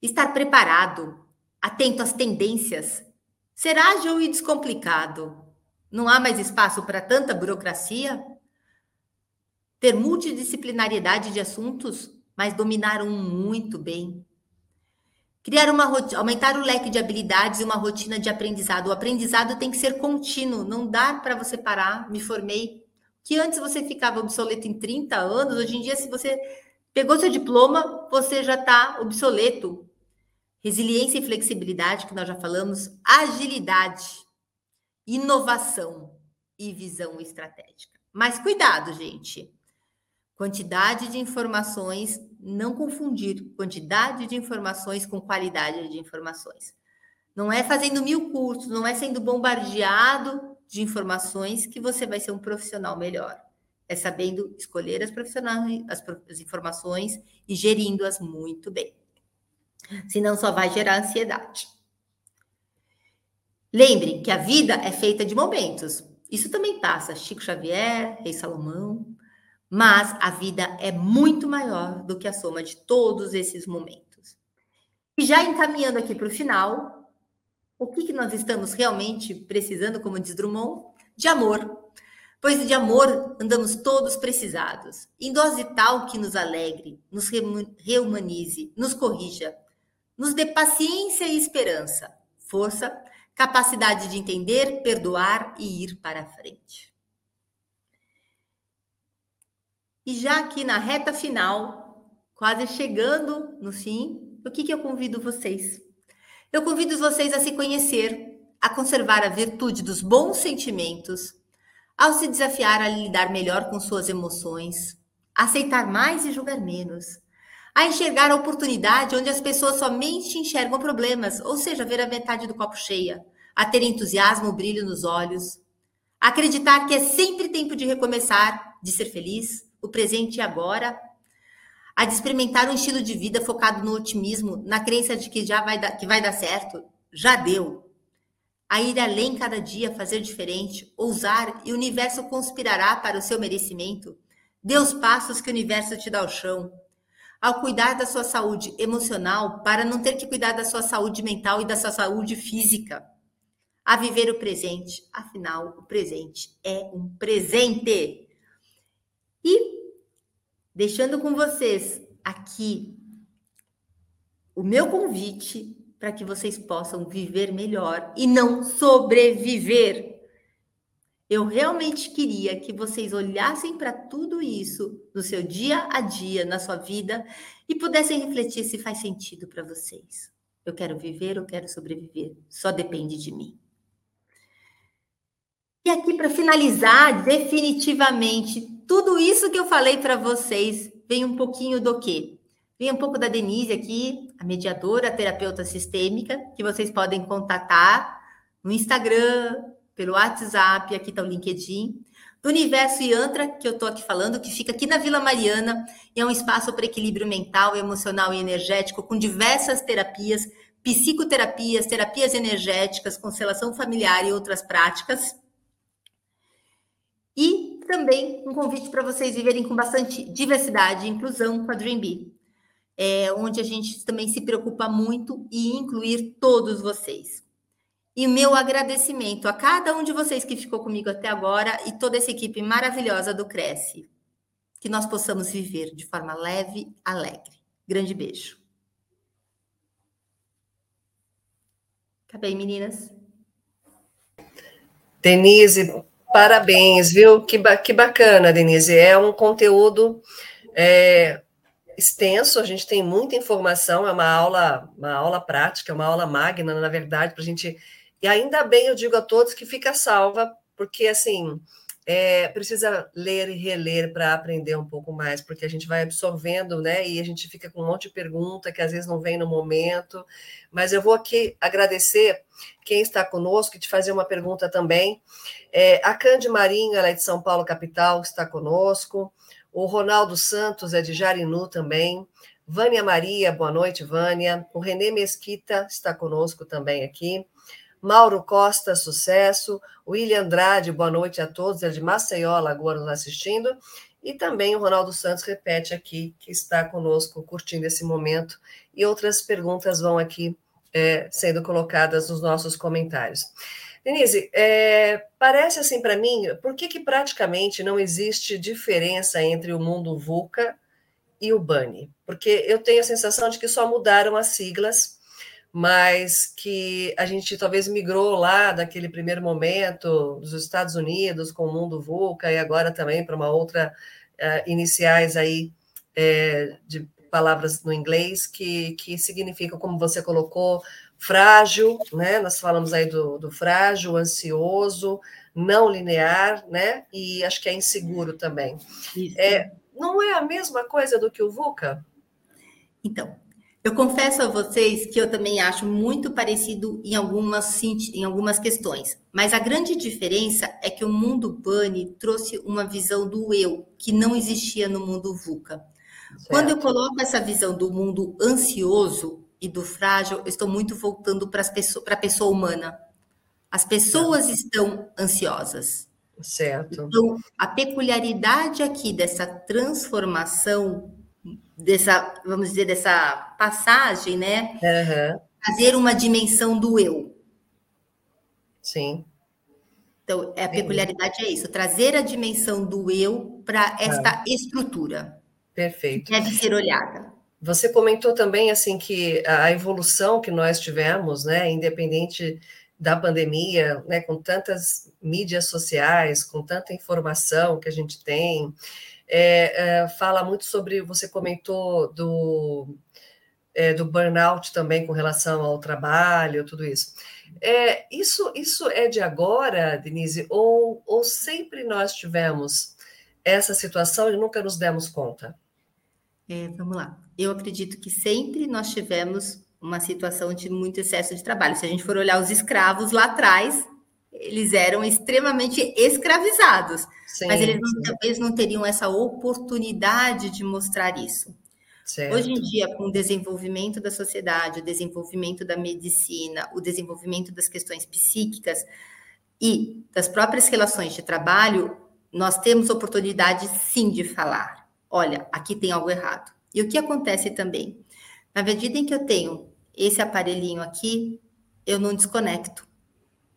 Estar preparado, atento às tendências, ser ágil e descomplicado. Não há mais espaço para tanta burocracia? ter multidisciplinariedade de assuntos, mas dominar um muito bem. Criar uma aumentar o leque de habilidades e uma rotina de aprendizado. O aprendizado tem que ser contínuo, não dá para você parar. Me formei. Que antes você ficava obsoleto em 30 anos, hoje em dia, se você pegou seu diploma, você já está obsoleto. Resiliência e flexibilidade, que nós já falamos, agilidade, inovação e visão estratégica. Mas cuidado, gente. Quantidade de informações, não confundir quantidade de informações com qualidade de informações. Não é fazendo mil cursos, não é sendo bombardeado de informações que você vai ser um profissional melhor. É sabendo escolher as profissionais, as, as informações e gerindo-as muito bem. Senão só vai gerar ansiedade. Lembre que a vida é feita de momentos. Isso também passa. Chico Xavier, Rei Salomão, mas a vida é muito maior do que a soma de todos esses momentos. E já encaminhando aqui para o final, o que, que nós estamos realmente precisando, como diz Drummond? De amor. Pois de amor andamos todos precisados, em dose tal que nos alegre, nos reumanize, nos corrija, nos dê paciência e esperança, força, capacidade de entender, perdoar e ir para frente. E já aqui na reta final, quase chegando no fim, o que, que eu convido vocês? Eu convido vocês a se conhecer, a conservar a virtude dos bons sentimentos, ao se desafiar a lidar melhor com suas emoções, aceitar mais e julgar menos, a enxergar a oportunidade onde as pessoas somente enxergam problemas, ou seja, ver a metade do copo cheia, a ter entusiasmo, brilho nos olhos, a acreditar que é sempre tempo de recomeçar, de ser feliz, o presente e agora, a de experimentar um estilo de vida focado no otimismo, na crença de que já vai dar, que vai dar certo, já deu. A ir além cada dia, fazer diferente, ousar e o universo conspirará para o seu merecimento. Dê os passos que o universo te dá ao chão. Ao cuidar da sua saúde emocional, para não ter que cuidar da sua saúde mental e da sua saúde física. A viver o presente, afinal, o presente é um presente. E deixando com vocês aqui o meu convite para que vocês possam viver melhor e não sobreviver. Eu realmente queria que vocês olhassem para tudo isso no seu dia a dia, na sua vida, e pudessem refletir se faz sentido para vocês. Eu quero viver, eu quero sobreviver. Só depende de mim. E aqui, para finalizar, definitivamente, tudo isso que eu falei para vocês vem um pouquinho do quê? Vem um pouco da Denise aqui, a mediadora, a terapeuta sistêmica, que vocês podem contatar no Instagram, pelo WhatsApp, aqui está o LinkedIn. Do Universo Yantra, que eu estou aqui falando, que fica aqui na Vila Mariana, e é um espaço para equilíbrio mental, emocional e energético, com diversas terapias, psicoterapias, terapias energéticas, constelação familiar e outras práticas. E também um convite para vocês viverem com bastante diversidade e inclusão com a Dream Bee, é, onde a gente também se preocupa muito em incluir todos vocês. E o meu agradecimento a cada um de vocês que ficou comigo até agora e toda essa equipe maravilhosa do Cresce. Que nós possamos viver de forma leve, alegre. Grande beijo. Acabei, meninas. Denise, Parabéns, viu? Que, ba que bacana, Denise. É um conteúdo é, extenso, a gente tem muita informação, é uma aula, uma aula prática, uma aula magna, na verdade, para a gente. E ainda bem, eu digo a todos que fica salva, porque assim é, precisa ler e reler para aprender um pouco mais, porque a gente vai absorvendo, né? E a gente fica com um monte de pergunta que às vezes não vem no momento. Mas eu vou aqui agradecer quem está conosco e te fazer uma pergunta também. É, a Cande Marinho, ela é de São Paulo, capital, está conosco. O Ronaldo Santos é de Jarinu também. Vânia Maria, boa noite, Vânia. O Renê Mesquita está conosco também aqui. Mauro Costa, sucesso. William Andrade, boa noite a todos, é de Maceió, Lagoa, nos assistindo. E também o Ronaldo Santos repete aqui, que está conosco, curtindo esse momento. E outras perguntas vão aqui é, sendo colocadas nos nossos comentários. Denise, é, parece assim para mim, por que, que praticamente não existe diferença entre o mundo VUCA e o BANI? Porque eu tenho a sensação de que só mudaram as siglas, mas que a gente talvez migrou lá daquele primeiro momento dos Estados Unidos com o mundo VUCA e agora também para uma outra uh, iniciais aí é, de palavras no inglês que, que significam, como você colocou, frágil, né? Nós falamos aí do, do frágil, ansioso, não linear, né? E acho que é inseguro também. É, não é a mesma coisa do que o VUCA? Então, eu confesso a vocês que eu também acho muito parecido em algumas, em algumas questões, mas a grande diferença é que o mundo Bunny trouxe uma visão do eu que não existia no mundo VUCA. Certo. Quando eu coloco essa visão do mundo ansioso e do frágil, eu estou muito voltando para a pessoa humana. As pessoas certo. estão ansiosas. Certo. Então, a peculiaridade aqui dessa transformação dessa, vamos dizer, dessa passagem, né? Uhum. Fazer uma dimensão do eu. Sim. Então, é, a peculiaridade é isso, trazer a dimensão do eu para esta ah. estrutura. Perfeito. deve ser olhada. Você comentou também assim que a evolução que nós tivemos, né, independente da pandemia, né, com tantas mídias sociais, com tanta informação que a gente tem, é, é, fala muito sobre, você comentou do, é, do burnout também com relação ao trabalho, tudo isso. É, isso, isso é de agora, Denise, ou, ou sempre nós tivemos essa situação e nunca nos demos conta? É, vamos lá. Eu acredito que sempre nós tivemos uma situação de muito excesso de trabalho. Se a gente for olhar os escravos lá atrás, eles eram extremamente escravizados, sim, mas eles não, talvez não teriam essa oportunidade de mostrar isso. Certo. Hoje em dia, com o desenvolvimento da sociedade, o desenvolvimento da medicina, o desenvolvimento das questões psíquicas e das próprias relações de trabalho, nós temos oportunidade sim de falar. Olha, aqui tem algo errado. E o que acontece também? Na medida em que eu tenho esse aparelhinho aqui, eu não desconecto.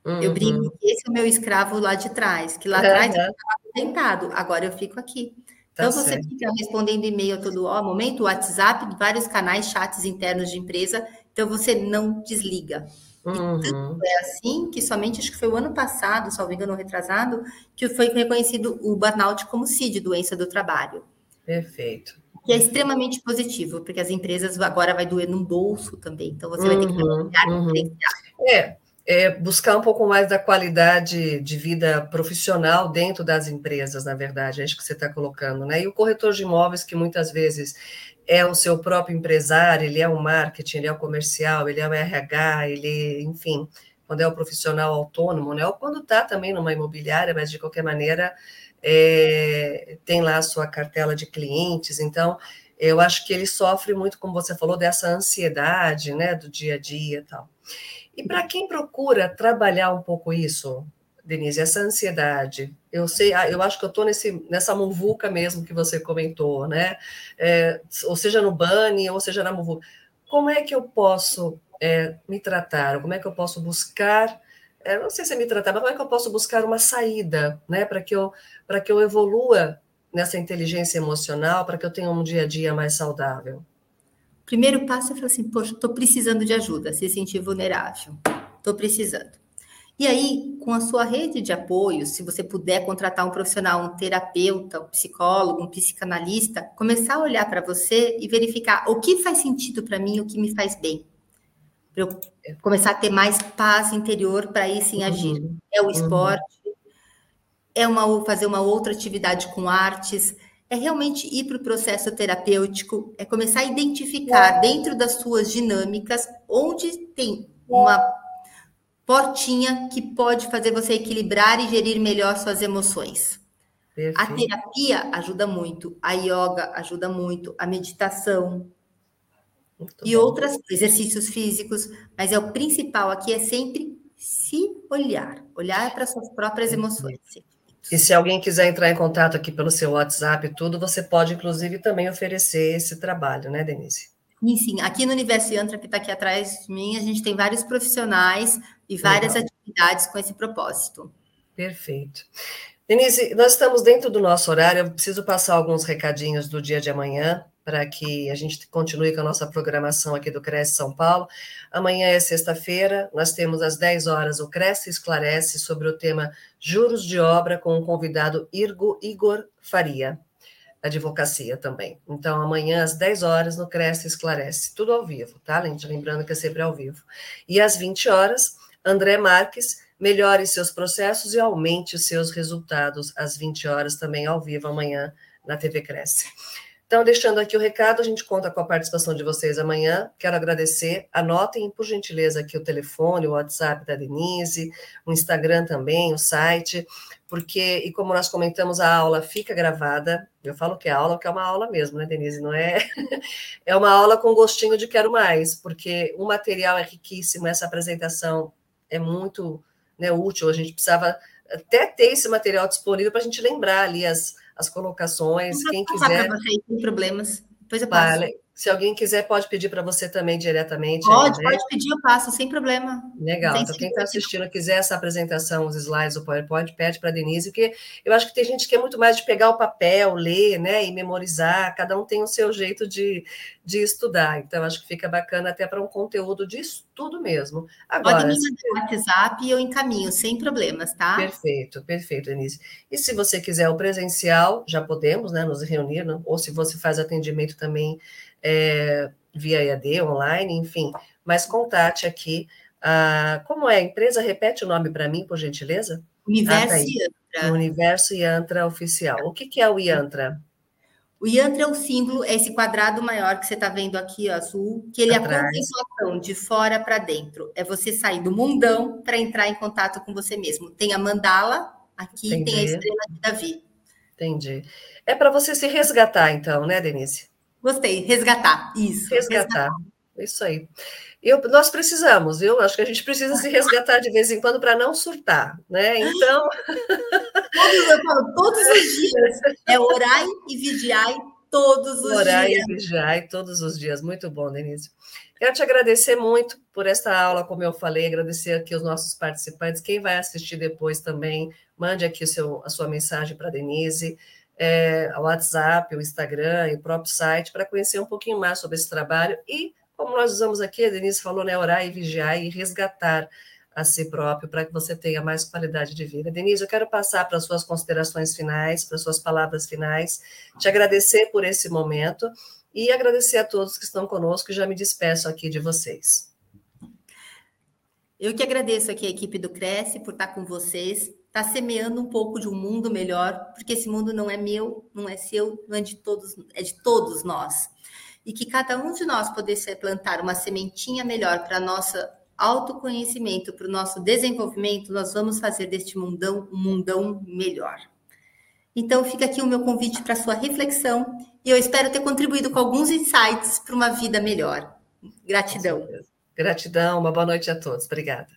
Uhum. Eu brinco que esse é o meu escravo lá de trás, que lá uhum. atrás eu estava sentado, agora eu fico aqui. Tá então você certo. fica respondendo e-mail a todo ó, momento, WhatsApp, vários canais, chats internos de empresa, então você não desliga. Uhum. é assim que somente acho que foi o ano passado, salvo engano, retrasado, que foi reconhecido o burnout como CID, doença do trabalho. Perfeito. Que é extremamente positivo, porque as empresas agora vai doer no bolso também, então você vai ter que uhum, trabalhar uhum. É, é, buscar um pouco mais da qualidade de vida profissional dentro das empresas, na verdade, é isso que você está colocando, né? E o corretor de imóveis, que muitas vezes é o seu próprio empresário, ele é o marketing, ele é o comercial, ele é o RH, ele, enfim, quando é o profissional autônomo, né? Ou quando está também numa imobiliária, mas de qualquer maneira é, tem lá a sua cartela de clientes, então eu acho que ele sofre muito, como você falou, dessa ansiedade, né, do dia a dia e tal. E para quem procura trabalhar um pouco isso, Denise, essa ansiedade, eu sei, ah, eu acho que eu estou nessa muvuca mesmo que você comentou, né? É, ou seja no Bunny, ou seja na muvuca. Como é que eu posso é, me tratar? Como é que eu posso buscar? É, não sei se é me tratar, mas como é que eu posso buscar uma saída, né? Para que eu para que eu evolua nessa inteligência emocional, para que eu tenha um dia a dia mais saudável. Primeiro passo é falar assim, poxa, estou precisando de ajuda, se sentir vulnerável, estou precisando. E aí, com a sua rede de apoio, se você puder contratar um profissional, um terapeuta, um psicólogo, um psicanalista, começar a olhar para você e verificar o que faz sentido para mim, o que me faz bem. Para eu começar a ter mais paz interior para aí sim agir. Uhum. É o esporte, uhum. é uma, fazer uma outra atividade com artes, é realmente ir para o processo terapêutico, é começar a identificar dentro das suas dinâmicas onde tem uma portinha que pode fazer você equilibrar e gerir melhor suas emoções. Perfeito. A terapia ajuda muito, a yoga ajuda muito, a meditação muito e bom. outros exercícios físicos, mas é o principal aqui é sempre se olhar, olhar para suas próprias emoções. E se alguém quiser entrar em contato aqui pelo seu WhatsApp e tudo, você pode, inclusive, também oferecer esse trabalho, né, Denise? Sim, sim. Aqui no Universo Yantra, que está aqui atrás de mim, a gente tem vários profissionais e várias Legal. atividades com esse propósito. Perfeito. Denise, nós estamos dentro do nosso horário, eu preciso passar alguns recadinhos do dia de amanhã para que a gente continue com a nossa programação aqui do Cresce São Paulo. Amanhã é sexta-feira, nós temos às 10 horas o Cresce Esclarece sobre o tema Juros de Obra com o convidado Irgo Igor Faria, advocacia também. Então, amanhã às 10 horas no Cresce Esclarece, tudo ao vivo, tá, gente? Lembrando que é sempre ao vivo. E às 20 horas, André Marques, melhore seus processos e aumente seus resultados às 20 horas também ao vivo amanhã na TV Cresce. Então, deixando aqui o recado, a gente conta com a participação de vocês amanhã. Quero agradecer. Anotem, por gentileza, aqui o telefone, o WhatsApp da Denise, o Instagram também, o site, porque, e como nós comentamos, a aula fica gravada. Eu falo que é aula, que é uma aula mesmo, né, Denise? Não é? É uma aula com gostinho de quero mais, porque o material é riquíssimo, essa apresentação é muito né, útil. A gente precisava até ter esse material disponível para a gente lembrar ali as as colocações. Quem quiser. Vocês, sem problemas. Depois eu passo. Vale. Se alguém quiser, pode pedir para você também diretamente. Pode, né? pode pedir, eu passo, sem problema. Legal. Então, quem está assistindo quiser essa apresentação, os slides, o PowerPoint, pede para a Denise, porque eu acho que tem gente que é muito mais de pegar o papel, ler, né, e memorizar. Cada um tem o seu jeito de, de estudar. Então, acho que fica bacana até para um conteúdo de estudo mesmo. Agora, Pode me mandar no WhatsApp e eu encaminho, sem problemas, tá? Perfeito, perfeito, Denise. E se você quiser o presencial, já podemos, né, nos reunir, né? ou se você faz atendimento também é, via EAD, online, enfim, mas contate aqui. Ah, como é a empresa? Repete o nome para mim, por gentileza. Universo ah, tá Yantra. Universo Yantra Oficial. O que, que é o Yantra? O Yantra é o símbolo, é esse quadrado maior que você está vendo aqui, azul, que ele Atrás. é a contemplação de fora para dentro. É você sair do mundão para entrar em contato com você mesmo. Tem a mandala, aqui Entendi. tem a estrela de Davi. Entendi. É para você se resgatar, então, né, Denise? Gostei, resgatar, isso. Resgatar, resgatar. isso aí. Eu, nós precisamos, viu? Acho que a gente precisa se resgatar de vez em quando para não surtar, né? Então. todos, eu falo, todos os dias. É orar e vigiar todos os orar dias. Orar e vigiar todos os dias. Muito bom, Denise. Quero te agradecer muito por esta aula, como eu falei, agradecer aqui os nossos participantes. Quem vai assistir depois também, mande aqui seu, a sua mensagem para a Denise é, o WhatsApp, o Instagram e o próprio site para conhecer um pouquinho mais sobre esse trabalho e, como nós usamos aqui, a Denise falou, né, orar e vigiar e resgatar a si próprio para que você tenha mais qualidade de vida. Denise, eu quero passar para as suas considerações finais, para as suas palavras finais, te agradecer por esse momento e agradecer a todos que estão conosco e já me despeço aqui de vocês. Eu que agradeço aqui a equipe do Cresce por estar com vocês está semeando um pouco de um mundo melhor, porque esse mundo não é meu, não é seu, não é de todos, é de todos nós. E que cada um de nós pudesse plantar uma sementinha melhor para nosso autoconhecimento, para o nosso desenvolvimento, nós vamos fazer deste mundão um mundão melhor. Então, fica aqui o meu convite para sua reflexão e eu espero ter contribuído com alguns insights para uma vida melhor. Gratidão. Gratidão, uma boa noite a todos. Obrigada.